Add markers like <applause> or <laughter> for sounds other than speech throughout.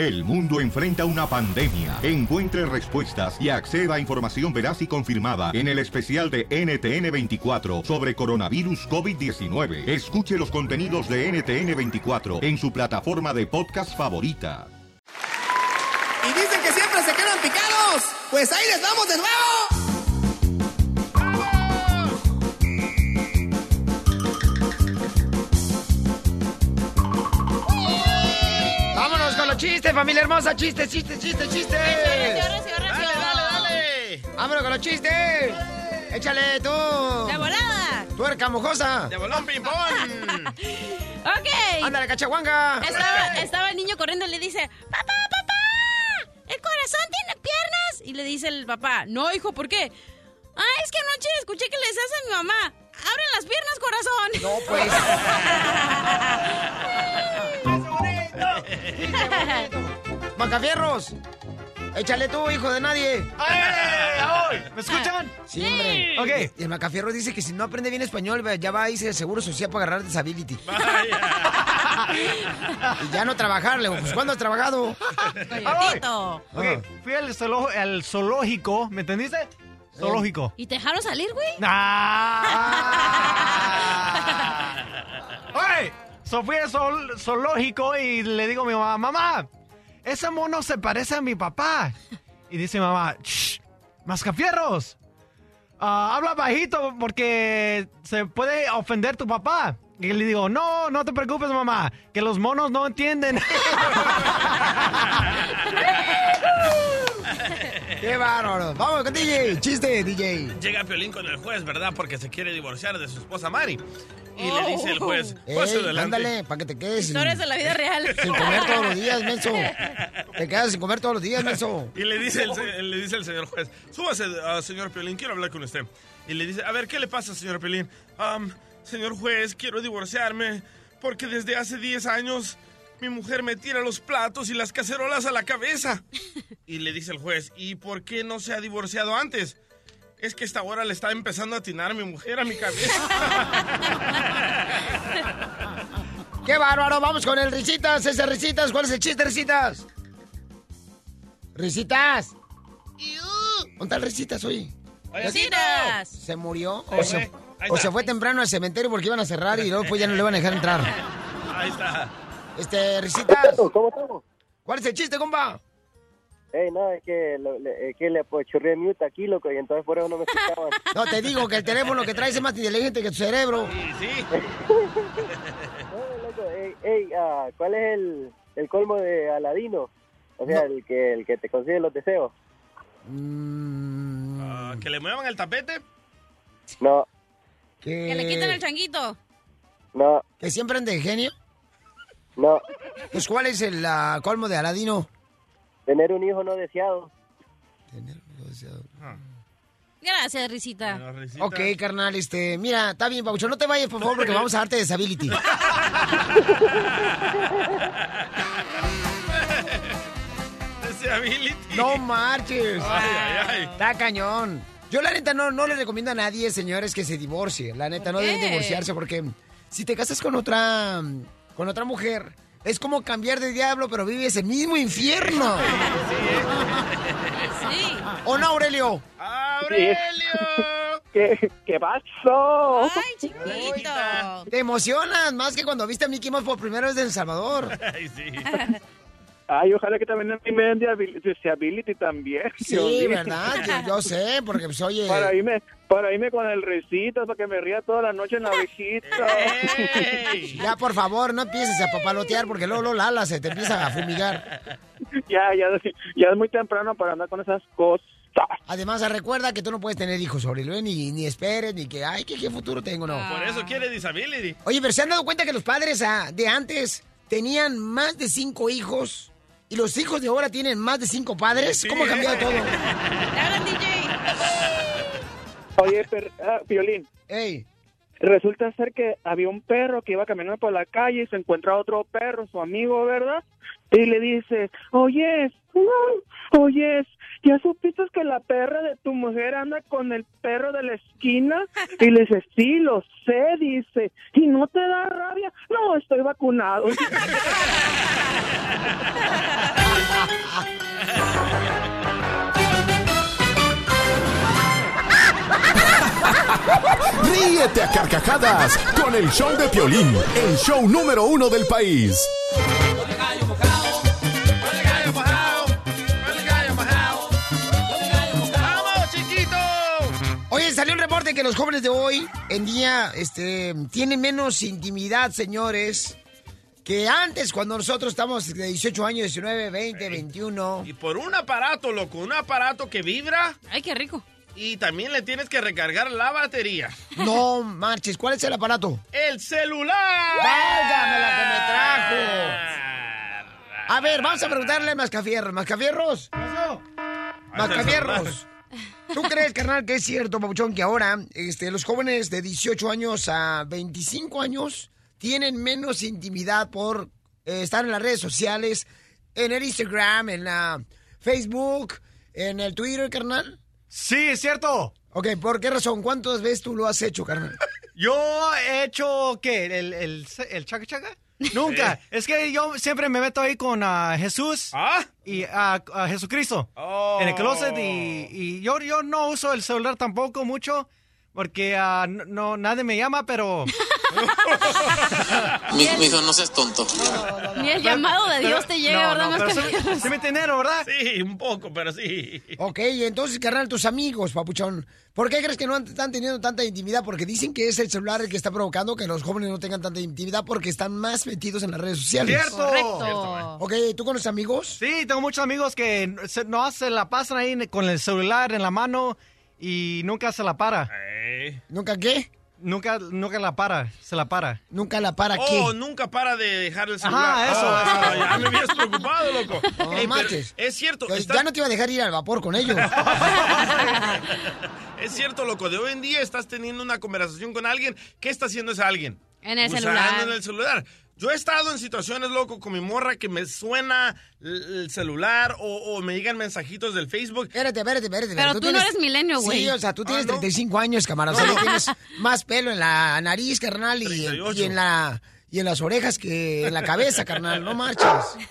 El mundo enfrenta una pandemia. Encuentre respuestas y acceda a información veraz y confirmada en el especial de NTN24 sobre coronavirus COVID-19. Escuche los contenidos de NTN24 en su plataforma de podcast favorita. Y dicen que siempre se quedan picados. Pues ahí les vamos de nuevo. Chistes, familia hermosa. Chistes, chistes, chistes, chistes. Vámonos con los chistes. Échale tú. ¡De volada! Tuerca mojosa. ¡De bolón ping-pong! <laughs> Ok. Ándale, cachahuanga. Estaba, estaba el niño corriendo y le dice, papá, papá, ¿el corazón tiene piernas? Y le dice el papá, no, hijo, ¿por qué? Ah, es que anoche escuché que le decías a mi mamá, abren las piernas, corazón. No, pues. <laughs> <laughs> Macafierros. Échale tú, hijo de nadie. ¿Me escuchan? Sí, hombre. Ok. Y el Macafierro dice que si no aprende bien español, ya va a irse al seguro social para agarrar disability. <laughs> y ya no trabajar. Le digo, pues ¿cuándo has trabajado? Coyotito. Ok, fui al, zoolo- al zoológico, ¿me entendiste? Zoológico. ¿Y te dejaron salir, güey? ¡Ah! <laughs> ¡Oye! So fui al zool- zoológico y le digo a mi mamá, mamá, ese mono se parece a mi papá. Y dice mi mamá, ¡Shh! ¡Mascafierros! Ah, habla bajito porque se puede ofender tu papá. Y le digo, no, no te preocupes, mamá, que los monos no entienden. <laughs> ¡Qué bárbaro! Vamos con DJ. Chiste, DJ. Llega Piolín con el juez, ¿verdad? Porque se quiere divorciar de su esposa Mari. Y le Oh. dice el juez, Ey, adelante. ándale, para que te quedes sin, Historias de la vida real. sin comer todos los días, menso. Te quedas sin comer todos los días, menso. Y le dice el, se- le dice el señor juez, súbase, ah, señor Piolín, quiero hablar con usted. Y le dice, a ver, ¿qué le pasa, señor Piolín? "Am, señor juez, quiero divorciarme porque desde hace 10 años mi mujer me tira los platos y las cacerolas a la cabeza. Y le dice el juez, ¿y por qué no se ha divorciado antes? Es que esta hora le está empezando a atinar mi mujer a mi cabeza. <laughs> ¡Qué bárbaro! Vamos con el Risitas. Ese Risitas, ¿cuál es el chiste, Risitas? Risitas. ¿Dónde está el Risitas hoy? Risitas. ¿Se murió? ¿O se fue temprano al cementerio porque iban a cerrar y luego pues ya no le van a dejar entrar? <laughs> Ahí está. Este, Risitas. ¿Cómo estamos? ¿Cuál es el chiste, compa? Ey, no, es que, lo- le, es que le pues, chorré mute aquí, loco, y entonces por eso no me escuchaban. <laughs> No, te digo que el teléfono que traes es más inteligente que tu cerebro. Sí, sí. <laughs> No, loco, ey, ey, ah, ¿cuál es el, el colmo de Aladino? O sea, el, que, el que te consigue los deseos. Mm, Ah, ¿Que le muevan el tapete? No, que... Que le quiten el changuito. no, ¿Que siempre ande de genio? No. Pues, ¿cuál es el ah, colmo de Aladino? Tener un hijo no deseado. Gracias, Risita. Bueno, risita. Ok, carnal, este, mira, está bien, Paucho, no te vayas, por favor, porque vamos a darte disability. <laughs> Disability. No marches. Ay, ay, ay. Está cañón. Yo la neta no, no le recomiendo a nadie, señores, que se divorcie. La neta, no ¿Por deben divorciarse porque si te casas con otra con otra mujer, es como cambiar de diablo, pero vives el mismo infierno. <laughs> Sí. ¿O no, Aurelio? ¡Aurelio! <laughs> ¿Qué, qué pasó? Ay, chiquito. Te emocionas más que cuando viste a Mickey Mouse por primera vez en El Salvador. <laughs> Ay, sí. Ay, ojalá que también a mí me den disability también. <laughs> Sí, Dios. ¿verdad? Yo, yo sé, porque pues oye... Para irme, para irme con el recito, para que me ría toda la noche en la ovejita. ¡Ey! <laughs> Ya, por favor, no empieces a papalotear porque luego, luego Lala se te empieza a fumigar. ya, ya, ya es muy temprano para andar con esas cosas. Además, recuerda que tú no puedes tener hijos, Aurelio, ni, ni esperes, ni que, ay, ¿qué, qué futuro tengo, no. Por eso quiere disability. Oye, pero ¿se han dado cuenta que los padres ah, de antes tenían más de cinco hijos y los hijos de ahora tienen más de cinco padres? Sí. ¿Cómo ha cambiado todo? Hablan, DJ. Oye, per, ah, Piolín, Ey, resulta ser que había un perro que iba caminando por la calle y se encuentra otro perro, su amigo, ¿verdad? Y le dice, oyes, oyes, ¿ya supiste que la perra de tu mujer anda con el perro de la esquina? Y le dice, sí, lo sé, dice, ¿y no te da rabia? No, estoy vacunado. Ríete a carcajadas con el show de Piolín, el show número uno del país. Salió un reporte que los jóvenes de hoy en día este, tienen menos intimidad, señores, que antes, cuando nosotros estamos de 18 años, 19, 20, 21. Y por un aparato, loco, un aparato que vibra. Ay, qué rico. Y también le tienes que recargar la batería. No marches, ¿cuál es el aparato? ¡El celular! ¡Válgame la que me trajo! A ver, vamos a preguntarle a Mascafierros. ¿Mascafierros? Mascafierros. ¿Tú crees, carnal, que es cierto, Papuchón, que ahora este, los jóvenes de 18 años a 25 años tienen menos intimidad por eh, estar en las redes sociales, en el Instagram, en la Facebook, en el Twitter, carnal? Sí, es cierto. Ok, ¿por qué razón? ¿Cuántas veces tú lo has hecho, carnal? <laughs> Yo he hecho, ¿qué? ¿El, el, el chaca chaca? <laughs> Nunca. es que yo siempre me meto ahí con ah, Jesús y a Jesucristo en el closet y, y yo, yo no uso el celular tampoco mucho porque ah, no- nadie me llama, pero... <laughs> <laughs> Mi, mi hijo, no seas tonto. Ni el llamado de Dios te llega, ¿verdad? No, Más pero que- sí- sí me entienden, ¿verdad? Sí, un poco, pero sí. Ok, y entonces, carnal, tus amigos, papuchón, ¿por qué crees que no han- están teniendo tanta intimidad? Porque dicen que es el celular el que está provocando que los jóvenes no tengan tanta intimidad porque están más metidos en las redes sociales. ¡Cierto! Correcto. Ok, ¿tú conoces amigos? Sí, tengo muchos amigos que se, no se la pasan ahí con el celular en la mano y nunca se la para. ¿Nunca qué? Nunca, nunca la para, se la para. ¿Nunca la para Oh, nunca para de dejar el celular. Ajá, eso, Ah, eso. <laughs> ya me habías preocupado, loco. No Ey, manches. es cierto. Ya- no te iba a dejar ir al vapor con ellos. <laughs> Es cierto, loco. De hoy en día estás teniendo una conversación con alguien. ¿Qué está haciendo ese alguien? En el Usando celular. en el celular. Yo he estado en situaciones, loco, con mi morra que me suena el el celular o, o me llegan mensajitos del Facebook. Espérate, espérate, espérate. Pero tú no eres milenio, güey. Sí, o sea, tú tienes Ah, ¿no? 35 años, camarada. O sea, <laughs> tienes más pelo en la nariz, carnal, y, 38. y en la y en las orejas que en la cabeza, carnal. No marches.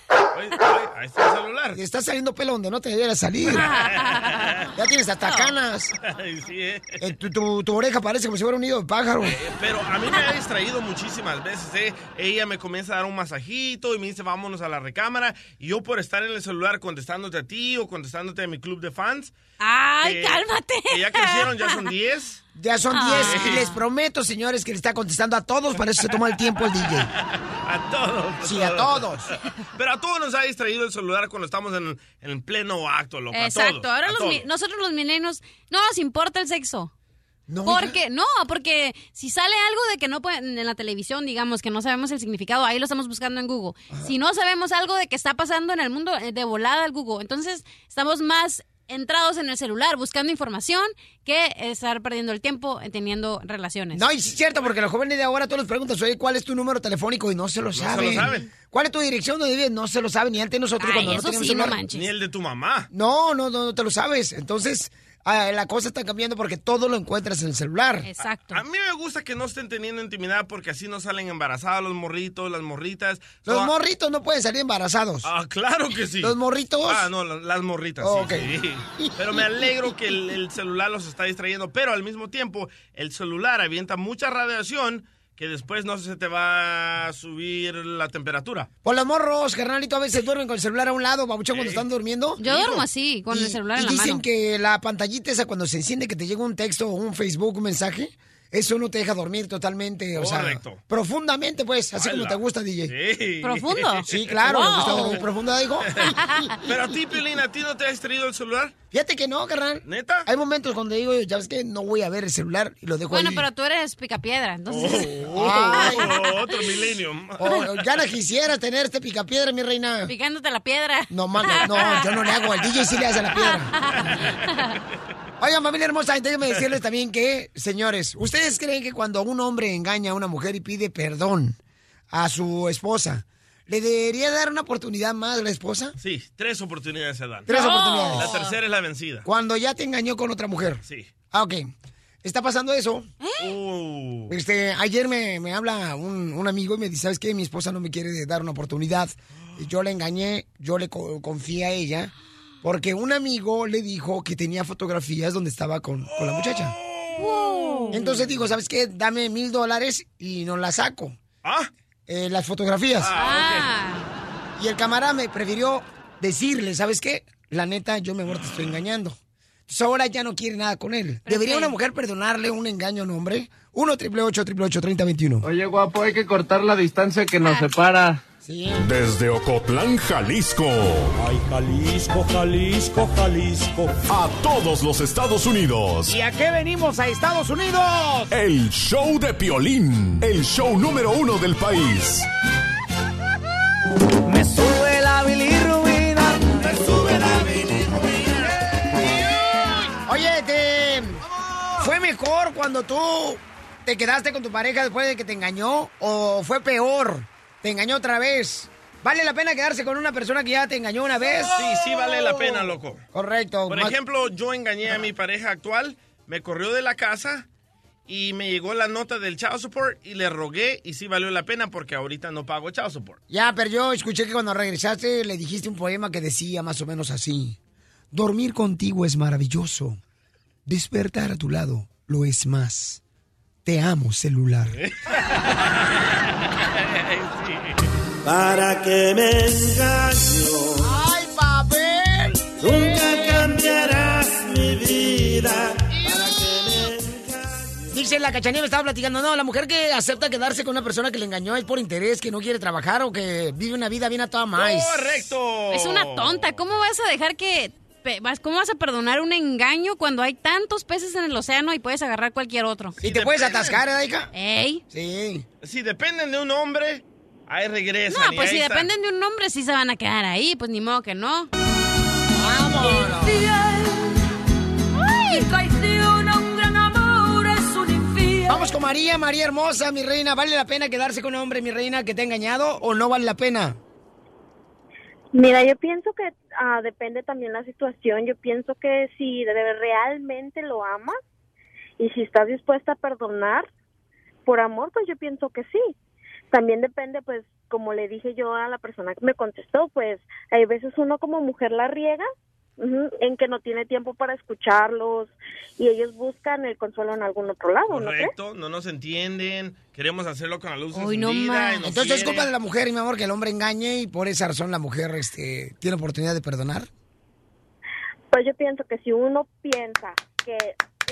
Ay, ay, ahí está el celular. Te está saliendo pelo donde no te debiera salir. ya tienes hasta canas. Ay, sí, eh. Eh, tu, tu- tu oreja parece como si fuera un nido de pájaro. Pero a mí me ha distraído muchísimas veces, ¿eh? Ella me comienza a dar un masajito y me dice, vámonos a la recámara. Y yo por estar en el celular contestándote a ti o contestándote a mi club de fans. ¡Ay, que- cálmate! Que ya crecieron, ya son <laughs> 10. Ya son Ay. 10 y les prometo, señores, que le está contestando a todos, para eso se toma el tiempo el DJ. <laughs> A todos. Sí, a todos. <laughs> Pero a todos nos ha distraído el celular cuando estamos en, en pleno acto, loco. a Exacto. todos, Ahora a los todos. mi- nosotros los milenios no nos importa el sexo. No, Porque, no, porque si sale algo de que no pueden, en la televisión, digamos, que no sabemos el significado, ahí lo estamos buscando en Google. Si no sabemos algo de que está pasando en el mundo, eh, de volada al Google. Entonces, estamos más entrados en el celular buscando información que estar perdiendo el tiempo eh, teniendo relaciones. No, es cierto, porque los jóvenes de ahora todos les preguntas, oye, ¿cuál es tu número telefónico? Y no se lo se lo saben. saben. ¿Cuál es tu dirección donde vives? No se lo saben. Ni antes nosotros Ay, cuando no teníamos sí, no celular. manches. Ni el de tu mamá. No, no, no, no te lo sabes. Entonces, ah, la cosa está cambiando porque todo lo encuentras en el celular. Exacto. A mí me gusta que no estén teniendo intimidad porque así no salen embarazados los morritos, las morritas. Los So, morritos no pueden salir embarazados. Ah, claro que sí. Los morritos. Ah, no, la- las morritas, Oh, sí, ok. sí. Pero me alegro que el, el celular los está distrayendo, pero al mismo tiempo el celular avienta mucha radiación que después no se te va a subir la temperatura. Por los morros, carnalito, a veces duermen con el celular a un lado, babuchón, cuando están durmiendo. Yo duermo así, con Y- el celular y en la dicen mano. que la pantallita esa cuando se enciende que te llega un texto o un Facebook, un mensaje, eso no te deja dormir totalmente, o Correcto. sea, profundamente pues, así como te gusta, DJ. Sí. ¿Profundo? <laughs> Sí, claro, me gusta dormir profundo, digo. <laughs> Pero a ti, <laughs> Piolín, ¿a ti no te ha distraído el celular? Fíjate que no, carnal. ¿Neta? Hay momentos donde digo, ya ves que no voy a ver el celular y lo dejo Bueno, ahí. pero tú eres picapiedra, entonces... Oh, otro millennium. Oh, ya no quisiera tener este picapiedra, mi reina. Picándote la piedra. No, mano, no, yo no le hago. El DJ sí le hace la piedra. Oigan, familia hermosa, déjenme decirles también que, señores, ¿ustedes creen que cuando un hombre engaña a una mujer y pide perdón a su esposa, ¿le debería dar una oportunidad más a la esposa? Sí, tres oportunidades se dan. Tres La oportunidades. tercera es la vencida. Cuando ya te engañó con otra mujer. Sí. Ah, ok. Está pasando eso. Uh, Este, ayer me, me habla un, un amigo y me dice, ¿sabes qué? Mi esposa no me quiere dar una oportunidad. Yo la engañé, yo le co- confié a ella, porque un amigo le dijo que tenía fotografías donde estaba con, con la muchacha. Entonces digo, ¿sabes qué? Dame mil dólares y no la saco. ¿Ah? Eh, las fotografías. Ah. Y el camarada me prefirió decirle, ¿sabes qué? La neta, yo mejor te estoy engañando. Entonces ahora ya no quiere nada con él. ¿Debería una mujer perdonarle un engaño a un hombre? 1 888 3021 Oye, guapo, hay que cortar la distancia que nos separa. Sí. Desde Ocotlán, Jalisco. Ay, Jalisco, Jalisco, Jalisco. A todos los Estados Unidos. ¿Y a qué venimos a Estados Unidos? El show de Piolín. El show número uno del país. Me sube la bilirrubina. Me sube la Oye, te... ¿fue mejor cuando tú te quedaste con tu pareja después de que te engañó? ¿O fue peor? ¿Te engañó otra vez? ¿Vale la pena quedarse con una persona que ya te engañó una vez? Sí, sí vale la pena, loco. Correcto. Por Más- ejemplo, yo engañé a mi pareja actual, me corrió de la casa y me llegó la nota del child support y le rogué y sí valió la pena porque ahorita no pago child support. Ya, pero yo escuché que cuando regresaste le dijiste un poema que decía más o menos así. Dormir contigo es maravilloso. Despertar a tu lado lo es más. Te amo, celular. <laughs> <laughs> ¿Para que me engaño? ¡Ay, papel! Nunca cambiarás mi vida. Dice la cachanilla, me estaba platicando. No, la mujer que acepta quedarse con una persona que le engañó es por interés, que no quiere trabajar o que vive una vida bien a toda más. ¡Correcto! Es una tonta. ¿Cómo vas a dejar que... vas- ¿Cómo vas a perdonar un engaño cuando hay tantos peces en el océano y puedes agarrar cualquier otro? Y te puedes atascar, ¿eh, hija? ¿Ey? Sí. Si dependen de un hombre, ahí regresan. No, pues si dependen de un hombre, sí se van a quedar ahí. Pues ni modo que no. Vamos con María, María hermosa, mi reina. ¿Vale la pena quedarse con un hombre, mi reina, que te ha engañado o no vale la pena? Mira, yo pienso que ah, depende también la situación. Yo pienso que si realmente lo amas y si estás dispuesta a perdonar por amor, pues yo pienso que sí. También depende, pues, como le dije yo a la persona que me contestó, pues hay veces uno como mujer la riega en que no tiene tiempo para escucharlos y ellos buscan el consuelo en algún otro lado, ¿no? Correcto, no nos entienden, queremos hacerlo con la luz Uy, no más. no Entonces es culpa de la mujer, mi amor, que el hombre engañe y por esa razón la mujer este, tiene oportunidad de perdonar. Pues yo pienso que si uno piensa que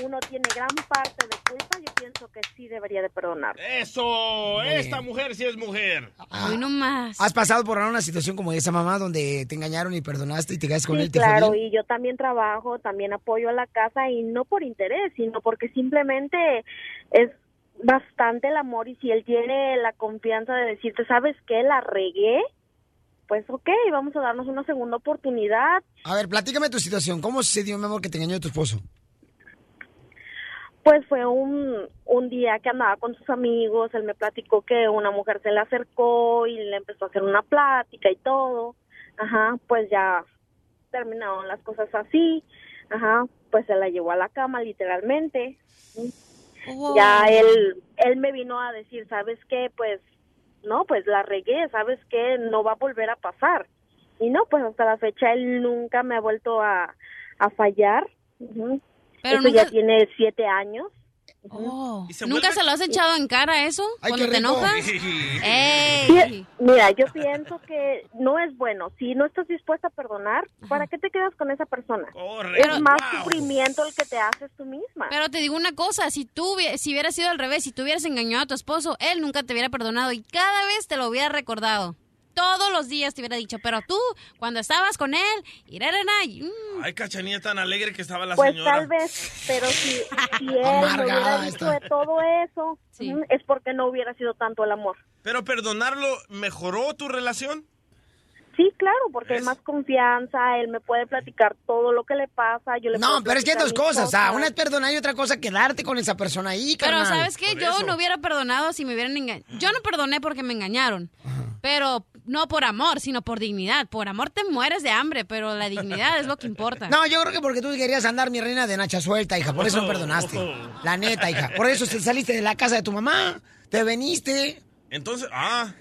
uno tiene gran parte de culpa, yo pienso que sí debería de perdonar. Eso, esta mujer sí es mujer. Ah. no más. ¿Has pasado por una situación como esa, mamá, donde te engañaron y perdonaste y te quedas con Sí, él? ¿Te fue claro, y yo también trabajo, también apoyo a la casa y no por interés, sino porque simplemente es bastante el amor y si él tiene la confianza de decirte, ¿sabes qué? La regué, pues ok, vamos a darnos una segunda oportunidad. A ver, platícame tu situación. ¿Cómo sucedió, mi amor, que te engañó tu esposo? Pues fue un, un día que andaba con sus amigos, él me platicó que una mujer se le acercó y le empezó a hacer una plática y todo. Ajá, pues ya terminaron las cosas así. Ajá, pues se la llevó a la cama literalmente. Ya él él me vino a decir, ¿sabes qué? Pues no, pues la regué, ¿sabes qué? No va a volver a pasar. Y no, pues hasta la fecha él nunca me ha vuelto a, a fallar. Ujú. Pero Eso nunca- ya tiene siete años. Oh, se ¿Nunca vuelve- se lo has echado en cara eso? Ay, cuando te enojas. <laughs> ¡Ey! Mira, yo pienso que no es bueno. Si no estás dispuesta a perdonar, ¿para qué te quedas con esa persona? Es más sufrimiento el que te haces tú misma. Pero te digo una cosa, si tú si hubiera sido al revés, si tú hubieras engañado a tu esposo, él nunca te hubiera perdonado y cada vez te lo hubiera recordado. Todos los días te hubiera dicho, pero tú, cuando estabas con él, irarana, y, mm, Ay, cachanilla tan alegre que estaba la Pues señora. tal vez, pero si, si <laughs> él no Amargada hubiera dicho de todo eso, ujú, es porque no hubiera sido tanto el amor. Pero perdonarlo, ¿mejoró tu relación? Sí, claro, porque hay más confianza, él me puede platicar todo lo que le pasa, yo le No, puedo pero es que hay dos cosas. Sea, una es perdonar y otra cosa quedarte con esa persona ahí, Pero carnal. ¿sabes qué? Yo no hubiera perdonado si me hubieran engañado. Yo no perdoné porque me engañaron. Pero no por amor, sino por dignidad. Por amor te mueres de hambre, pero la dignidad es lo que importa. No, yo creo que porque tú querías andar, mi reina, de nacha suelta, hija. Por eso no perdonaste. <laughs> La neta, hija. Por eso te saliste de la casa de tu mamá. Te veniste. Entonces, ah.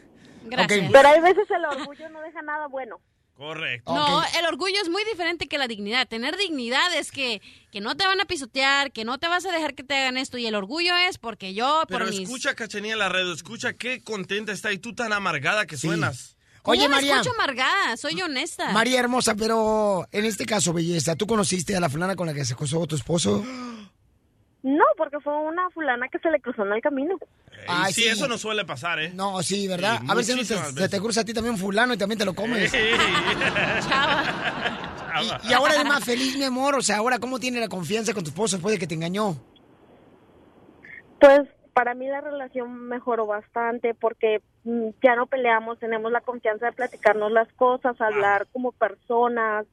Pero hay veces el orgullo no deja nada bueno. Correcto. No, el orgullo es muy diferente que la dignidad. Tener dignidad es que, que no te van a pisotear, que no te vas a dejar que te hagan esto. Y el orgullo es porque yo, Pero por mis... escucha, Cachanilla, la red, escucha qué contenta está y tú tan amargada que suenas. Oye, ¿Cómo me María. escucho amargada, soy honesta. María hermosa, pero en este caso, belleza, ¿tú conociste a la fulana con la que se acosó tu esposo? No, porque fue una fulana que se le cruzó en el camino. Ay, sí, sí. eso no suele pasar, ¿eh? No, sí, ¿verdad? Sí, a ver si se, veces. te cruza a ti también un fulano y también te lo comes. Chava. Y ahora eres más feliz, mi amor. O sea, ahora, ¿cómo tiene la confianza con tu esposo después de que te engañó? Pues para mí la relación mejoró bastante porque mm, ya no peleamos, tenemos la confianza de platicarnos las cosas, hablar como personas.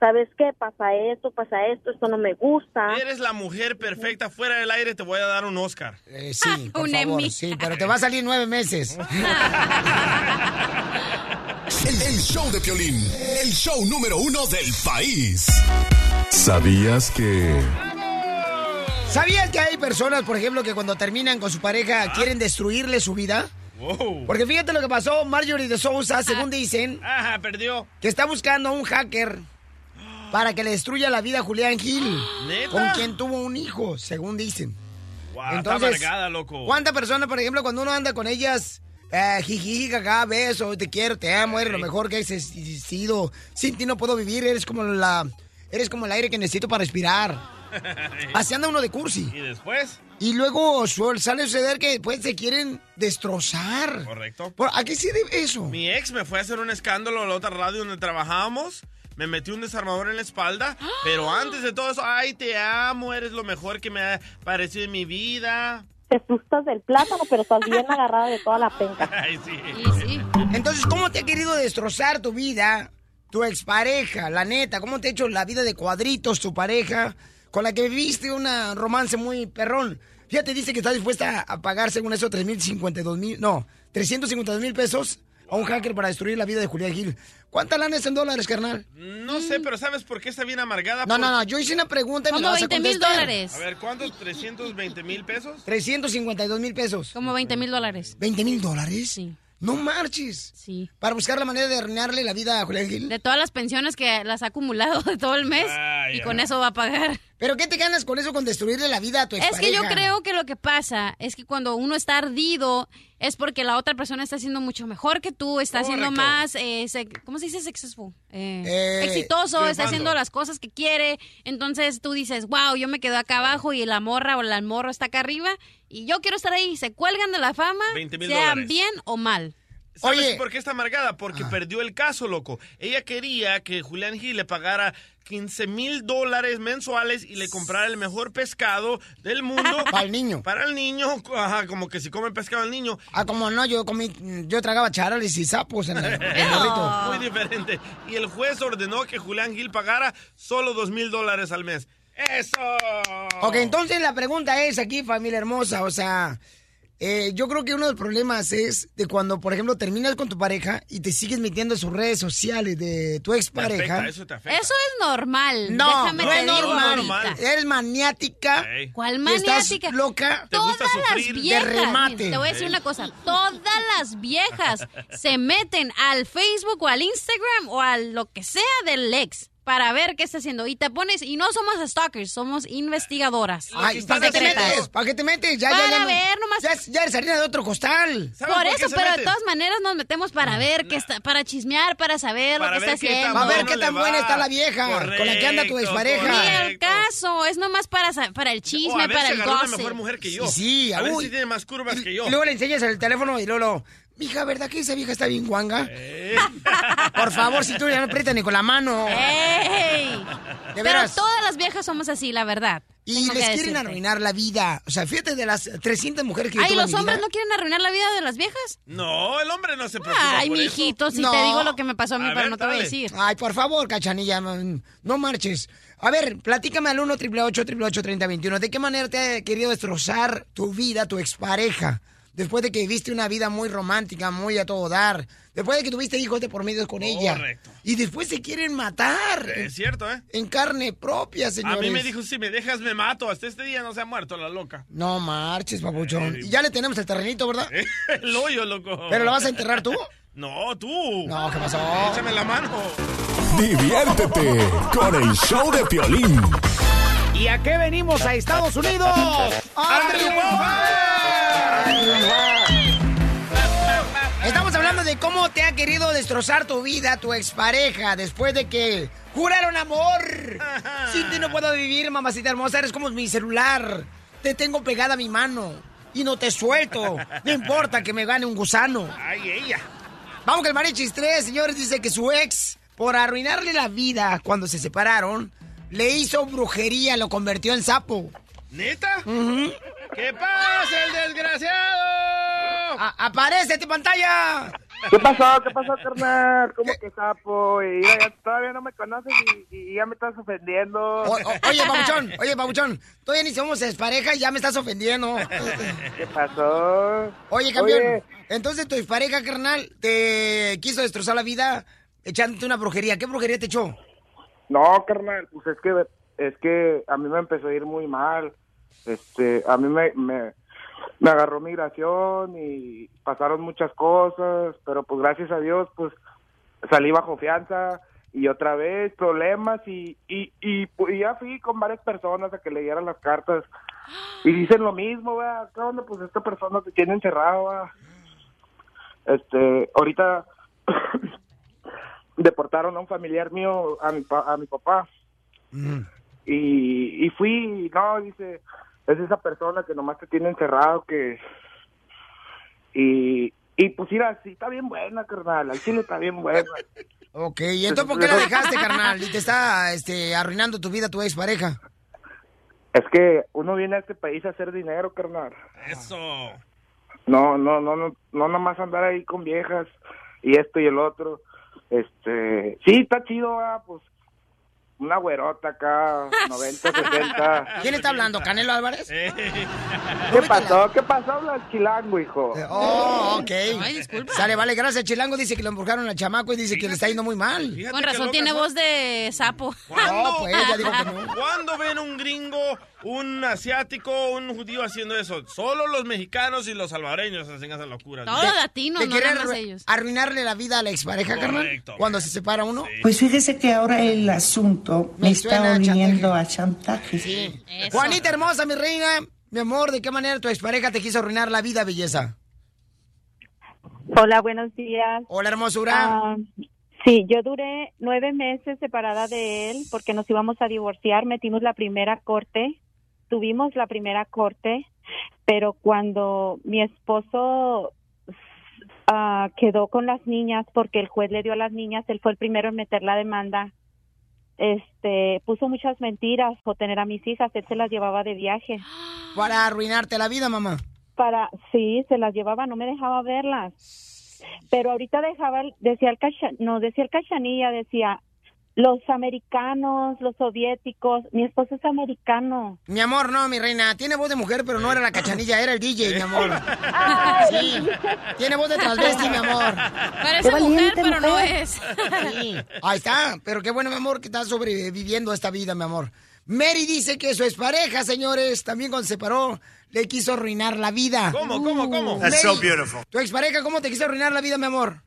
¿Sabes qué? Pasa esto, pasa esto, esto no me gusta. Eres la mujer perfecta. Fuera del aire te voy a dar un Oscar. Eh, sí, <laughs> por Un favor, Emmy. sí, pero te va a salir nueve meses. <laughs> El, el show de Piolín, el show número uno del país. ¿Sabías que... ¿Sabías que hay personas, por ejemplo, que cuando terminan con su pareja quieren destruirle su vida? Wow. Porque fíjate lo que pasó, Marjorie de Sousa, según dicen, Ajá, perdió. que está buscando a un hacker para que le destruya la vida a Julián Gil, ¿Neta? con quien tuvo un hijo, según dicen. Wow, Entonces, está amargada, loco. ¿Cuántas personas, por ejemplo, cuando uno anda con ellas, eh, jiji, jaja, beso, te quiero, te amo, eres lo mejor que he existido, sin ti no puedo vivir, eres como la, eres como el aire que necesito para respirar. <laughs> Así anda uno de cursi. ¿Y después? Y luego sale a suceder que después se quieren destrozar. Correcto. ¿A qué debe eso? Mi ex me fue a hacer un escándalo a la otra radio donde trabajábamos. Me metió un desarmador en la espalda. Pero antes de todo eso, ay, te amo, eres lo mejor que me ha parecido en mi vida. Te asustas del plátano, pero estás bien <laughs> agarrada de toda la penca. Ay, sí. Entonces, ¿cómo te ha querido destrozar tu vida tu expareja? La neta, ¿cómo te ha hecho la vida de cuadritos tu pareja con la que viviste un romance muy perrón? Fíjate, dice que está dispuesta a pagar, según eso, 3.052 mil, no, 352 mil pesos a un hacker para destruir la vida de Julián Gil. ¿Cuánta lana es en dólares, carnal? No sé, pero ¿sabes por qué está bien amargada? No, Por- no, no, yo hice una pregunta y me Como la vas a 20 mil contestar. dólares. A ver, ¿cuántos? ¿320 mil pesos? 352 mil pesos. Como 20 mil dólares. ¿20 mil dólares? Sí. No marches. Sí. Para buscar la manera de arruinarle la vida a Julián Gil. De todas las pensiones que las ha acumulado de todo el mes. Ah, y con eso va a pagar. ¿Pero qué te ganas con eso, con destruirle la vida a tu Es expareja? que yo creo que lo que pasa es que cuando uno está ardido es porque la otra persona está haciendo mucho mejor que tú, está haciendo Correcto. más, eh, ¿cómo se dice successful? Eh, Eh, exitoso, está haciendo las cosas que quiere. Entonces tú dices, wow, yo me quedo acá abajo y la morra o la morro está acá arriba y yo quiero estar ahí. Se cuelgan de la fama, 20,000 sean dólares. bien o mal. ¿Sabes Oye. por qué está amargada? Porque perdió el caso, loco. Ella quería que Julián Gil le pagara 15 mil dólares mensuales y le comprara el mejor pescado del mundo. <laughs> Para el niño. Para el niño, ajá, como que si come pescado el niño. Ah, como no, yo comí, yo tragaba charales y sapos en el, en el burrito. <laughs> Muy diferente. Y el juez ordenó que Julián Gil pagara solo 2 mil dólares al mes. ¡Eso! Ok, entonces la pregunta es aquí, familia hermosa, o sea, eh, yo creo que uno de los problemas es de cuando, por ejemplo, terminas con tu pareja y te sigues metiendo en sus redes sociales de tu Te expareja. afecta, eso te afecta. Eso es normal. No, Déjame no es normal. Eres maniática. ¿Cuál y estás maniática? loca. ¿Te gusta Todas las viejas, De remate. mira, te voy a decir una cosa, todas las viejas se meten al Facebook o al Instagram o a lo que sea del ex para ver qué está haciendo y te pones y no somos stalkers, somos investigadoras. Ay, ¿para qué te metes? ¿Para qué te metes? Ya, Para ya, ya, no- ver, nomás- Ya, ya eres harina de otro costal. ¿Sabes Por eso, pero de todas maneras nos metemos para ver qué está, para chismear, para saber Para lo que está haciendo. Va a ver qué tan va. buena está la vieja con la que anda tu expareja. Ni el caso, es nomás para, para el O a chisme, ver para si el gossip. mejor mujer que yo. Sí, sí, a ver uy. si tiene más curvas que yo. Y luego le enseñas el teléfono y luego, lo, mija, ¿verdad que esa vieja está bien guanga? Eh. <laughs> Por favor, si tú ya no aprietas ni con la mano. ¡Ey! De Pero todas las viejas somos así, la verdad. Y Tengo les quieren decirte. arruinar la vida. O sea, fíjate de las 300 mujeres que yo en ¿los hombres vida. no quieren arruinar la vida de las viejas? No, el hombre no se preocupa Ay, por eso. mijito, si No. te digo lo que me pasó a mí, A pero ver, no te voy a decir. Ay, por favor, cachanilla, no marches. A ver, platícame al 1 888 3021 ¿De qué manera te ha querido destrozar tu vida, tu expareja? Después de que viviste una vida muy romántica, muy a todo dar. Después de que tuviste hijos de por medio con ella. Correcto. Y después se quieren matar. Es cierto, ¿eh? En carne propia, A señores. mí me dijo, si me dejas me mato. Hasta este día no se ha muerto la loca. No marches, papuchón. Y ya le tenemos el terrenito, ¿verdad? <laughs> el hoyo, loco. ¿Pero lo vas a enterrar tú? <laughs> No, tú. No, ¿qué pasó? Échame la mano. Diviértete con el show de Piolín. ¿Y a qué venimos a Estados Unidos? ¡A triunfar! Estamos hablando de cómo te ha querido destrozar tu vida tu expareja después de que juraron amor. Sin ti no puedo vivir, mamacita hermosa, eres como mi celular. Te tengo pegada a mi mano y no te suelto. No importa que me gane un gusano. Ay, ella. Vamos que el Marichis 3, señores, dice que su ex, por arruinarle la vida cuando se separaron, le hizo brujería, lo convirtió en sapo. ¿Neta? ¿Qué pasa, el desgraciado? A- ¡Aparece en tu pantalla! ¿Qué pasó? ¿Qué pasó, carnal? ¿Cómo que sapo? Y ya, ya todavía no me conoces y, y ya me estás ofendiendo. O- o- oye, babuchón, oye, babuchón, todavía ni somos expareja y ya me estás ofendiendo. ¿Qué pasó? Oye, campeón, Oye. entonces tu expareja, carnal, te quiso destrozar la vida echándote una brujería. ¿Qué brujería te echó? No, carnal, pues es que es que a mí me empezó a ir muy mal. Este, a mí me, me, agarró migración y pasaron muchas cosas, pero pues gracias a Dios, pues salí bajo fianza y otra vez problemas y, y, y, ya fui con varias personas a que leyeran las cartas y dicen lo mismo, ¿verdad? ¿Qué onda? Pues esta persona te tiene encerrado. Este, ahorita <coughs> deportaron a un familiar mío, a mi, pa- a mi papá. Y, y fui, no, dice, es esa persona que nomás te tiene encerrado, que... Y, y pues mira, sí, está bien buena, carnal, al chile está bien buena. <laughs> Ok, ¿y entonces por qué la dejaste, <laughs> carnal? Y te está este, arruinando tu vida tu expareja. Es que uno viene a este país a hacer dinero, carnal. Eso. No, no, no, no, no nomás andar ahí con viejas y esto y el otro. Este, sí, está chido, ah, pues una güerota acá, <laughs> 90, 60. ¿Quién está hablando? ¿Canelo Álvarez? <laughs> ¿Qué pasó? ¿Qué pasó? Habla el chilango, hijo. Oh, ok. Ay, disculpa. Sale, vale, gracias. Chilango dice que lo embrujaron al chamaco y dice que le está yendo muy mal. Con razón tiene voz de sapo. <laughs> ¿Cuándo? pues, ya dijo que no. ¿Cuándo ven un gringo, un asiático, un judío haciendo eso? Solo los mexicanos y los salvadoreños hacen esas locuras. Todos latinos, ¿Te no nada ellos. arruinarle la vida a la expareja, carnal? Cuando se separa uno. Pues fíjese que ahora el asunto me, Me está suena a chantaje. Sí. Juanita hermosa, mi reina. Mi amor, ¿de qué manera tu expareja te quiso arruinar la vida, belleza? Hola, buenos días. Hola, hermosura. Ah, sí, yo duré nueve meses separada de él porque nos íbamos a divorciar. Metimos la primera corte, tuvimos la primera corte, pero cuando mi esposo ah, quedó con las niñas porque el juez le dio a las niñas, él fue el primero en meter la demanda. Este, puso muchas mentiras por tener a mis hijas, él se las llevaba de viaje. Para arruinarte la vida, mamá. Para, sí, se las llevaba, no me dejaba verlas. Pero ahorita dejaba, decía el cacha, no, decía el cachanilla, decía, los americanos, los soviéticos, mi esposo es americano. Mi amor, no, mi reina. Tiene voz de mujer, pero no era la cachanilla, era el DJ, mi amor. Sí. Tiene voz de transvesti, mi amor. Parece mujer, valiente pero no es. Sí. Ahí está. Pero qué bueno, mi amor, que estás sobreviviendo esta vida, mi amor. Mary dice que su expareja, señores, también cuando se separó, le quiso arruinar la vida. ¿Cómo, cómo, cómo? That's so beautiful. Tu expareja, ¿cómo te quiso arruinar la vida, mi amor?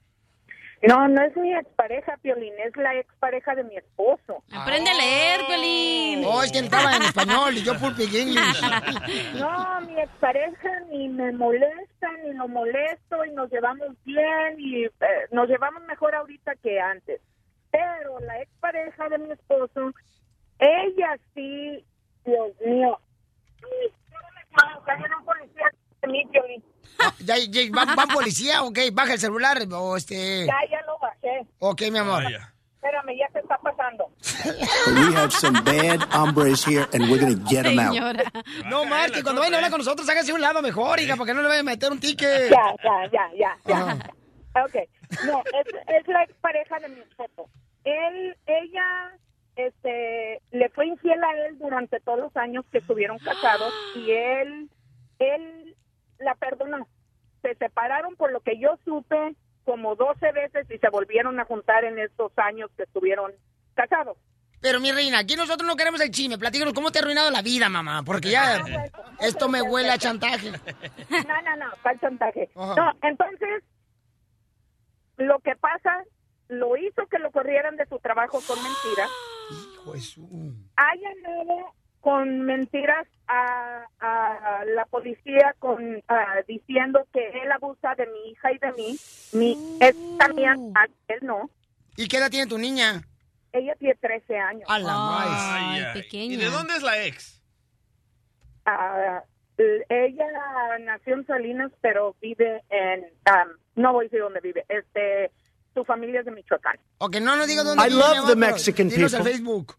No, no es mi expareja, Piolín, es la expareja de mi esposo. Aprende a leer, Pelín. Oh, es que estaba en español y yo English. <laughs> No, mi expareja ni me molesta, ni lo molesto, y nos llevamos bien, y eh, nos llevamos mejor ahorita que antes. Pero la expareja de mi esposo, ella sí, Dios mío. Ay, espérame, cayeron un policía de mí, Piolín. ¿Ya, ya van, van policía? Ok, baja el celular o este... Ya, ya lo bajé. Ok, mi amor. Vaya. Espérame, ya se está pasando. <laughs> We have some bad hombres here, and we're going to get them out. Señora. No, Marty, cuando vayan a hablar con nosotros, háganse un lado mejor, hija, para que no le vayan a meter un ticket. Ya, ya, ya, ya, ya. Ajá. Ok, no, es, es la expareja de mi esposo. Él, ella, este, le fue infiel a él durante todos los años que estuvieron casados y él, él la perdonó. Se separaron por lo que yo supe como 12 veces y se volvieron a juntar en estos años que estuvieron casados. Pero mi reina, aquí nosotros no queremos el chisme. Platícanos cómo te ha arruinado la vida, mamá. Porque ya esto me huele a chantaje. No, no, no, el chantaje. No, entonces, lo que pasa, lo hizo que lo corrieran de su trabajo con mentiras. Hijo de su- Ha llamado con mentiras a, a la policía con ah, diciendo que él abusa de mi hija y de mí. Mi es también él no. ¿Y qué edad tiene tu niña? Ella tiene 13 años. A la maíz. Ay, ay. ¿Y de dónde es la ex? Ah, l- ella nació en Salinas, pero vive en... ah, no voy a decir dónde vive. Este, su familia es de Michoacán. Ok, no nos digas dónde I vive, love mi amor, the Mexican people. Facebook.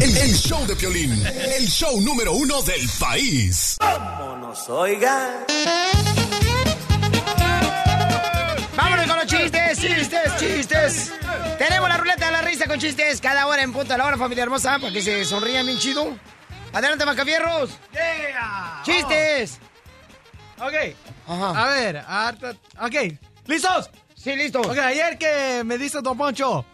El, el show de Piolín, el show número uno del país. Vámonos, oiga. Vámonos con los chistes, chistes, chistes. Tenemos la ruleta de la risa con chistes cada hora en punto a la hora, familia hermosa, para que se sonrían bien chido. Adelante, Macafierros. ¡Chistes! Ok. Ajá. A ver, harta- ok. ¿Listos? Sí, listo. Ok, ayer que me dice Don Poncho,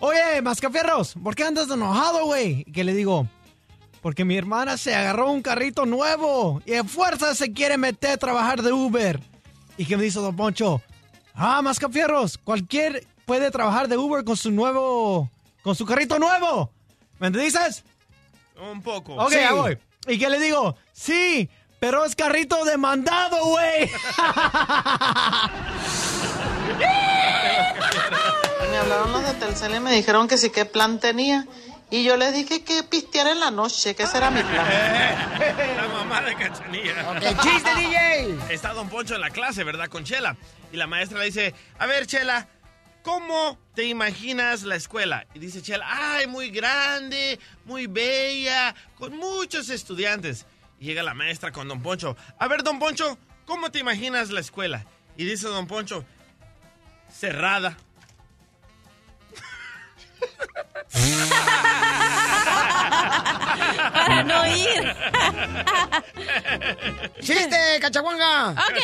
oye, Mascafierros, ¿por qué andas enojado, güey? Y que le digo, porque mi hermana se agarró un carrito nuevo y en fuerza se quiere meter a trabajar de Uber. Y que me dice Don Poncho, ah, Mascafierros, cualquier puede trabajar de Uber con su nuevo, con su carrito nuevo. ¿Me entiendes? Un poco. Ok, ya voy. Y que le digo, sí, pero es carrito demandado, güey. <laughs> <laughs> Me hablaron los de Telcel y me dijeron que sí, qué plan tenía. Y yo les dije que pistear en la noche, que ese era mi plan. La mamá de Cachanilla. Ok, chiste, DJ. Está Don Poncho en la clase, ¿verdad? Con Chela. Y la maestra le dice, a ver, Chela, ¿cómo te imaginas la escuela? Y dice Chela, ay, muy grande, muy bella, con muchos estudiantes. Y llega la maestra con Don Poncho. A ver, Don Poncho, ¿cómo te imaginas la escuela? Y dice Don Poncho, cerrada. Para no ir. ¡Chiste, cachaguanga! Ok,